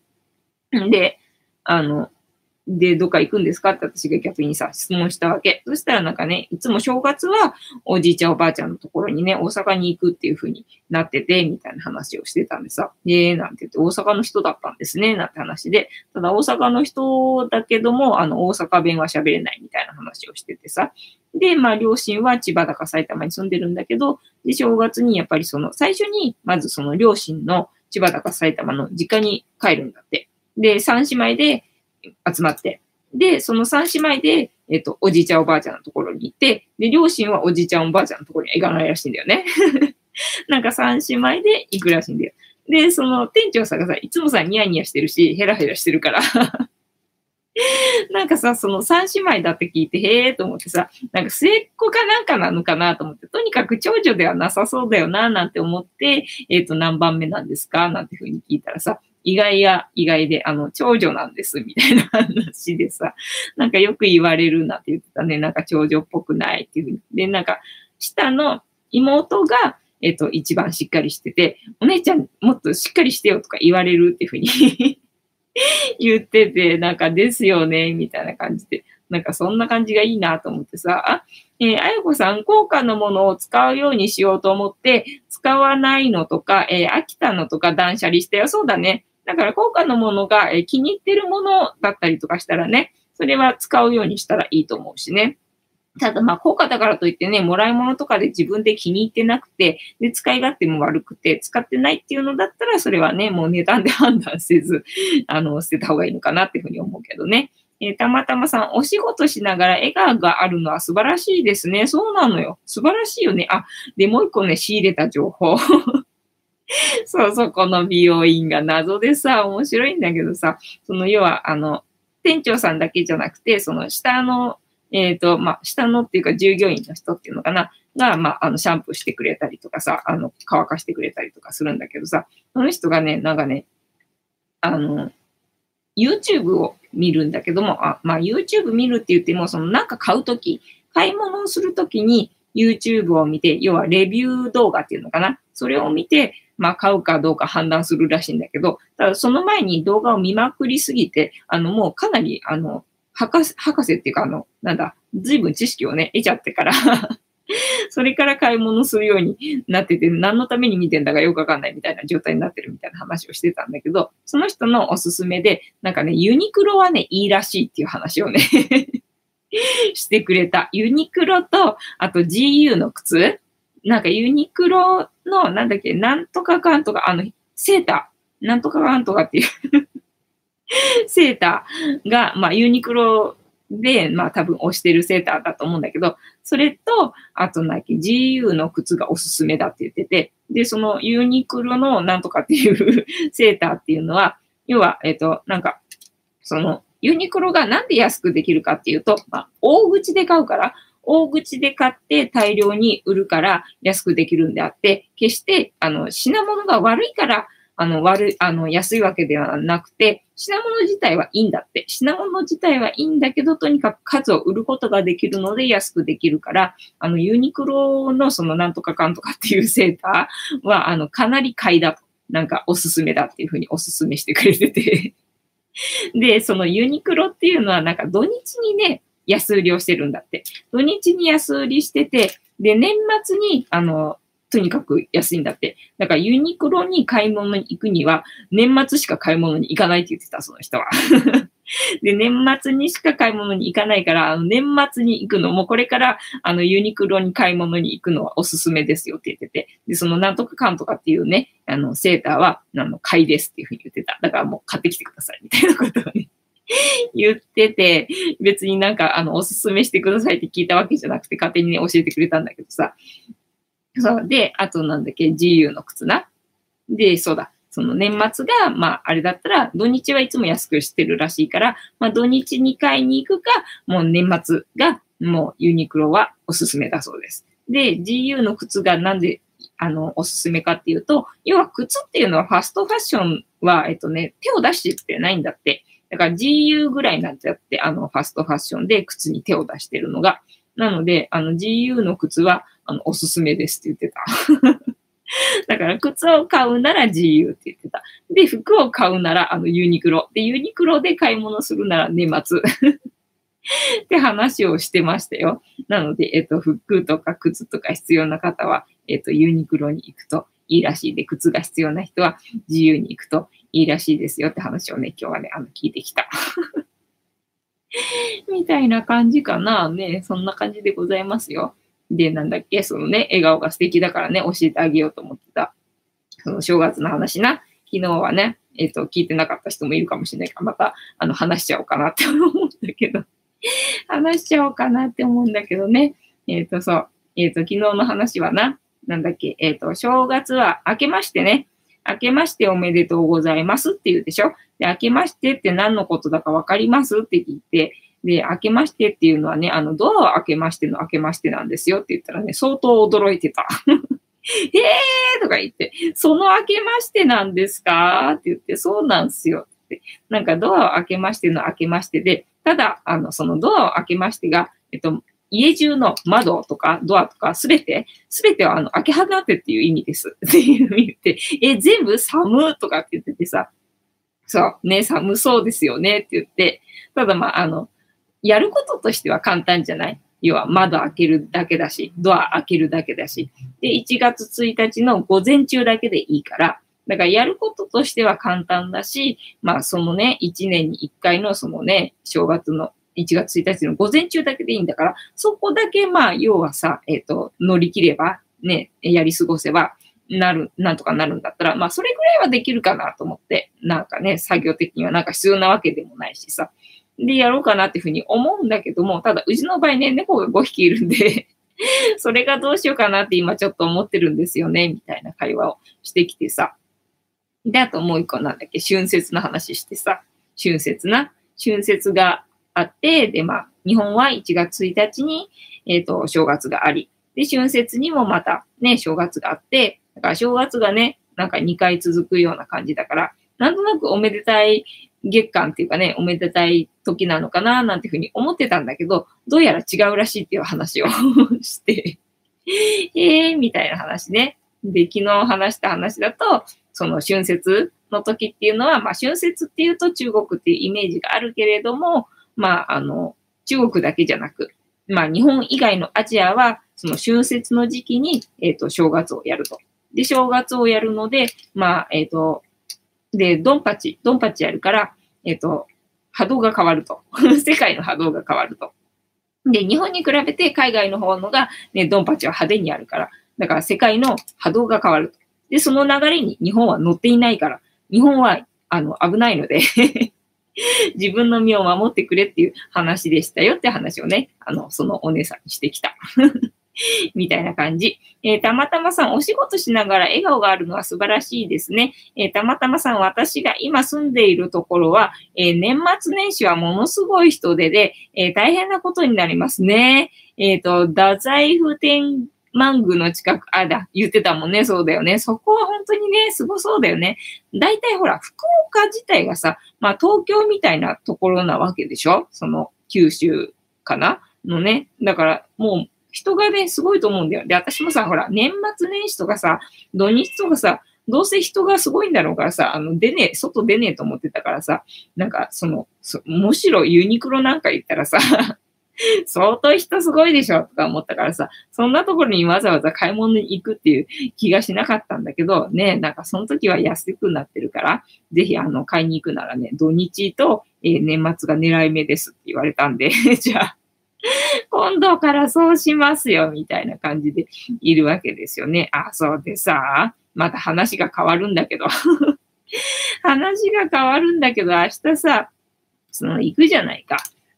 Speaker 1: で、あの、で、どっか行くんですか？って私が逆にさ、質問したわけ。そしたらなんかね、いつも正月はおじいちゃんおばあちゃんのところにね、大阪に行くっていう風になってて、みたいな話をしてたんでさ、えー、なんて言って大阪の人だったんですね、なんて話で、ただ大阪の人だけども、あの、大阪弁は喋れないみたいな話をしててさ、で、まあ、両親は千葉だか埼玉に住んでるんだけど、で、正月にやっぱりその、最初に、まずその両親の千葉だか埼玉の実家に帰るんだって。で、三姉妹で集まって、で、その三姉妹で、えっ、と、おじいちゃんおばあちゃんのところに行って、で、両親はおじいちゃんおばあちゃんのところに行かないらしいんだよね。なんか三姉妹で行くらしいんだよ。で、その店長さんがさ、いつもさ、ニヤニヤしてるし、ヘラヘラしてるから なんかさ、その三姉妹だって聞いて、へえーと思ってさ、なんか末っ子かなんかなのかなと思って、とにかく長女ではなさそうだよな、なんて思って、えっ、ー、と、何番目なんですかなんてふうに聞いたらさ、意外や意外で、あの、長女なんです、みたいな話でさ、なんかよく言われるなって言ってたね。なんか長女っぽくないっていうふうに。で、なんか、下の妹が、えっと、一番しっかりしてて、お姉ちゃんもっとしっかりしてよとか言われるっていうふうに 言ってて、なんかですよね、みたいな感じで。なんかそんな感じがいいなと思ってさ、あ、えー、あやこさん、高価のものを使うようにしようと思って、使わないのとか、えー、飽きたのとか断捨離してよ。そうだね。だから高価のものがえ気に入ってるものだったりとかしたらね、それは使うようにしたらいいと思うしね。ただまあ高価だからといってね、もらい物とかで自分で気に入ってなくて、で、使い勝手も悪くて、使ってないっていうのだったら、それはね、もう値段で判断せず、あの、捨てた方がいいのかなっていうふうに思うけどね。えー、たまたまさん、お仕事しながら笑顔があるのは素晴らしいですね。そうなのよ。素晴らしいよね。あ、で、もう一個ね、仕入れた情報。そうそ、この美容院が謎でさ、面白いんだけどさ、その要は、あの、店長さんだけじゃなくて、その下の、えっ、ー、と、まあ、下のっていうか従業員の人っていうのかな、が、まあ、あの、シャンプーしてくれたりとかさ、あの、乾かしてくれたりとかするんだけどさ、その人がね、なんかね、あの、YouTube を見るんだけども、あまあ、YouTube 見るって言っても、そのなんか買うとき、買い物をするときに YouTube を見て、要はレビュー動画っていうのかな。それを見て、まあ、買うかどうか判断するらしいんだけど、ただその前に動画を見まくりすぎて、あの、もうかなり、あの、博士、博士っていうか、あの、なんだ、随分知識をね、得ちゃってから それから買い物するようになってて、何のために見てんだかよくわかんないみたいな状態になってるみたいな話をしてたんだけど、その人のおすすめで、なんかね、ユニクロはね、いいらしいっていう話をね してくれた。ユニクロと、あと GU の靴なんかユニクロの、なんだっけ、なんとかかんとか、あの、セーター、なんとかかんとかっていう。セーターが、まあ、ユニクロで、まあ、多分押してるセーターだと思うんだけど、それと、あと、なんか GU の靴がおすすめだって言ってて、で、そのユニクロのなんとかっていう セーターっていうのは、要は、えっ、と、なんか、その、ユニクロがなんで安くできるかっていうと、まあ、大口で買うから、大口で買って大量に売るから安くできるんであって、決して、あの、品物が悪いから、あの、悪い、あの、安いわけではなくて、品物自体はいいんだって。品物自体はいいんだけど、とにかく数を売ることができるので安くできるから、あの、ユニクロのそのなんとかかんとかっていうセーターは、あの、かなり買いだと。なんかおすすめだっていうふうにおすすめしてくれててで、そのユニクロっていうのはなんか土日にね、安売りをしてるんだって。土日に安売りしてて、で、年末に、あの、とにかく安いんだって。だからユニクロに買い物に行くには、年末しか買い物に行かないって言ってた、その人は。で、年末にしか買い物に行かないから、あの年末に行くのも、これから、あの、ユニクロに買い物に行くのはおすすめですよって言ってて、で、そのなんとかかんとかっていうね、あの、セーターは、あの、買いですっていうふうに言ってた。だからもう買ってきてください、みたいなことをね。言ってて、別になんか、あの、おすすめしてくださいって聞いたわけじゃなくて、勝手にね、教えてくれたんだけどさ。そう。で、あとなんだっけ、GU の靴な。で、そうだ。その年末が、まあ、あれだったら、土日はいつも安くしてるらしいから、まあ、土日に買いに行くか、もう年末が、もうユニクロはおすすめだそうです。で、GU の靴がなんで、あの、おすすめかっていうと、要は靴っていうのはファストファッションは、えっとね、手を出してないんだって。だから GU ぐらいになっちゃって、あの、ファストファッションで靴に手を出してるのが。なので、あの、GU の靴は、あの、おすすめですって言ってた。だから、靴を買うなら GU って言ってた。で、服を買うなら、あの、ユニクロ。で、ユニクロで買い物するなら年末。って話をしてましたよ。なので、えっと、服とか靴とか必要な方は、えっと、ユニクロに行くといいらしいで、靴が必要な人は自由に行くといいらしいですよって話をね、今日はね、あの、聞いてきた。みたいな感じかな。ね、そんな感じでございますよ。で、なんだっけ、そのね、笑顔が素敵だからね、教えてあげようと思ってた。その正月の話な。昨日はね、えっ、と、聞いてなかった人もいるかもしれないから、また、あの、話しちゃおうかなって思うんだけど。話しちゃおうかなって思うんだけどね。えっ、と、そう。えっ、と、昨日の話はな、なんだっけ、えっ、と、正月は明けましてね、明けましておめでとうございますって言うでしょ？で、明けましてって何のことだかわかりますって聞いて、で、明けましてっていうのはね、あの、ドアを開けましての明けましてなんですよって言ったらね、相当驚いてた。えーとか言って、その明けましてなんですかって言って、そうなんすよって。なんかドアを開けましての開けましてで、ただ、あの、そのドアを開けましてが、えっと、家中の窓とかドアとかすべて、すべてはあの開け放ってっていう意味です。っていう意味って、え、全部寒とかって言っててさ、そう、ね、寒そうですよねって言って、ただまあ、あの、やることとしては簡単じゃない要は窓開けるだけだし、ドア開けるだけだし。で、1月1日の午前中だけでいいから、だからやることとしては簡単だし、まあそのね、1年に1回のそのね、正月の1月1日の午前中だけでいいんだから、そこだけまあ要はさ、えっ、と、乗り切れば、ね、やり過ごせば、なる、なんとかなるんだったら、まあそれぐらいはできるかなと思って、なんかね、作業的にはなんか必要なわけでもないしさ。で、やろうかなっていうふうに思うんだけども、ただ、うちの場合ね、猫が5匹いるんで、それがどうしようかなって今ちょっと思ってるんですよね、みたいな会話をしてきてさ。で、あともう一個なんだっけ、春節の話してさ、春節な、春節があって、で、まあ、日本は1月1日に、えっ、と、正月があり、で、春節にもまたね、正月があって、だから正月がね、なんか2回続くような感じだから、なんとなくおめでたい月間っていうかね、おめでたい時なのかななんていうふうに思ってたんだけど、どうやら違うらしいっていう話を して、えーみたいな話ね。で、昨日話した話だと、その春節の時っていうのは、まあ春節っていうと中国っていうイメージがあるけれども、まああの、中国だけじゃなく、まあ日本以外のアジアは、その春節の時期に、えっ、と、正月をやると。で、正月をやるので、まあ、えっ、と、で、ドンパチ、ドンパチやるから、えっ、と、波動が変わると。世界の波動が変わると。で、日本に比べて海外の方のが、ね、ドンパチは派手にやるから。だから世界の波動が変わると。で、その流れに日本は乗っていないから、日本は、あの、危ないので 自分の身を守ってくれっていう話でしたよって話をね、あの、そのお姉さんにしてきた。みたいな感じ。えーたまたまさん、お仕事しながら笑顔があるのは素晴らしいですね。えーたまたまさん、私が今住んでいるところは、えー年末年始はものすごい人手で、え大変なことになりますね。えっ、と、太宰府天満宮の近く、あ、だ、言ってたもんね、そうだよね。そこは本当にね、すごそうだよね。大体ほら、福岡自体がさ、まあ東京みたいなところなわけでしょ？その、九州かな？のね。だから、もう、人がね、すごいと思うんだよ。で、私もさ、ほら、年末年始とかさ、土日とかさ、どうせ人がすごいんだろうからさ、あの、出ねえ、外出ねえと思ってたからさ、なんか、その、そむしろユニクロなんか行ったらさ、相当人すごいでしょとか思ったからさ、そんなところにわざわざ買い物に行くっていう気がしなかったんだけど、ね、なんかその時は安くなってるから、ぜひあの、買いに行くならね、土日と、えー年末が狙い目ですって言われたんで、じゃあ、今度からそうしますよ、みたいな感じでいるわけですよね。あ、そうでさ、また話が変わるんだけど、話が変わるんだけど、明日さ、その、行くじゃないか。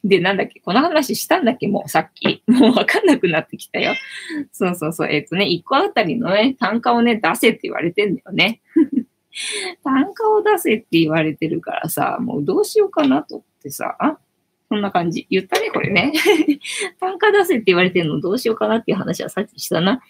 Speaker 1: で、なんだっけ、この話したんだっけ、もうさっき。もうわかんなくなってきたよ。そうそうそう。えっ、とね、1個あたりのね、単価をね、出せって言われてんだよね。単価を出せって言われてるからさ、もうどうしようかなと思ってさ、そんな感じ。言ったね、これね。単価出せって言われてるのどうしようかなっていう話はさっきしたな。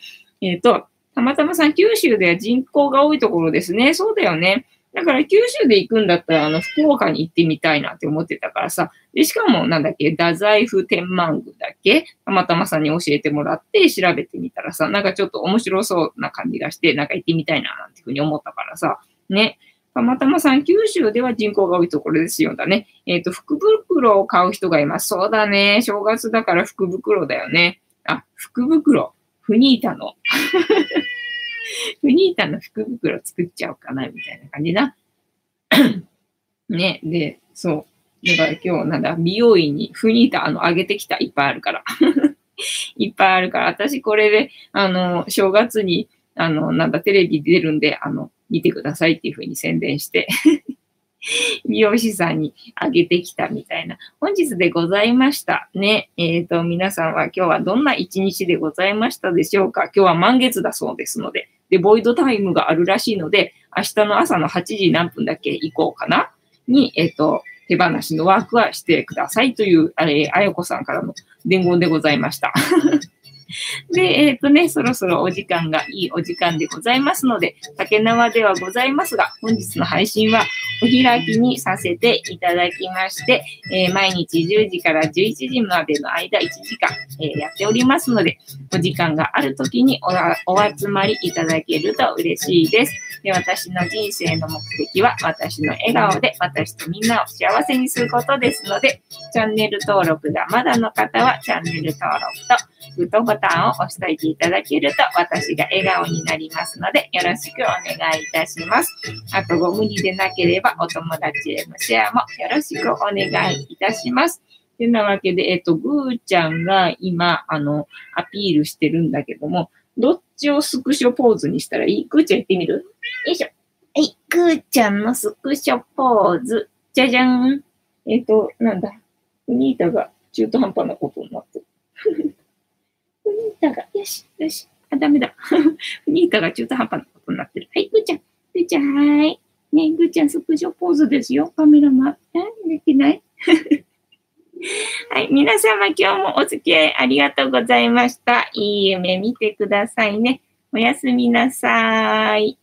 Speaker 1: えっ、と、たまたまさん、九州では人口が多いところですね。そうだよね。だから九州で行くんだったら、あの、福岡に行ってみたいなって思ってたからさ。で、しかも、なんだっけ、太宰府天満宮だっけ？たまたまさんに教えてもらって調べてみたらさ、なんかちょっと面白そうな感じがして、なんか行ってみたいななんていうふうに思ったからさ。ね。たまたまさん、九州では人口が多いところですよだね。えっ、ー、と、福袋を買う人がいます。そうだね。正月だから福袋だよね。あ、福袋。フニータの。フニータの福袋作っちゃおうかな、みたいな感じな。ね、で、そう。だから今日、なんだ、美容院にフニータ、あの、あげてきた、いっぱいあるから。いっぱいあるから、私これで、あの、正月に、あの、なんだ、テレビ出るんで、あの、見てくださいっていうふうに宣伝して 美容師さんにあげてきたみたいな。本日でございました。ね。えっ、ー、と、皆さんは今日はどんな一日でございましたでしょうか？今日は満月だそうですので、で、ボイドタイムがあるらしいので、明日の朝の8時何分だけ行こうかなに、えっ、ー、と、手放しのワークはしてくださいという、あれ、あやこさんからの伝言でございました。で、えっ、ー、とね、そろそろお時間がいいお時間でございますので、竹縄ではございますが、本日の配信はお開きにさせていただきまして、えー、毎日10時から11時までの間1時間、えー、やっておりますので、お時間がある時にお集まりいただけると嬉しいです。で私の人生の目的は私の笑顔で私とみんなを幸せにすることですので、チャンネル登録がまだの方はチャンネル登録とグッドボタンを押しておいていただけると私が笑顔になりますのでよろしくお願いいたします。あとご無理でなければお友達へのシェアもよろしくお願いいたします。てなわけで、えっと、ぐーちゃんが今、あの、アピールしてるんだけども、どっちをスクショポーズにしたらいい？ぐーちゃん行ってみる？よいしょ。はい、ぐーちゃんのスクショポーズ。じゃじゃん。えっと、なんだ？フニータが中途半端なことになってる。フニータが、よし、よし。あ、ダメだ。フニータが中途半端なことになってる。はい、ぐーちゃん。ぐーちゃん、はい。ねぐーちゃん、スクショポーズですよ。カメラマン。えできない？はい。皆様、今日もお付き合いありがとうございました。いい夢見てくださいね。おやすみなさい。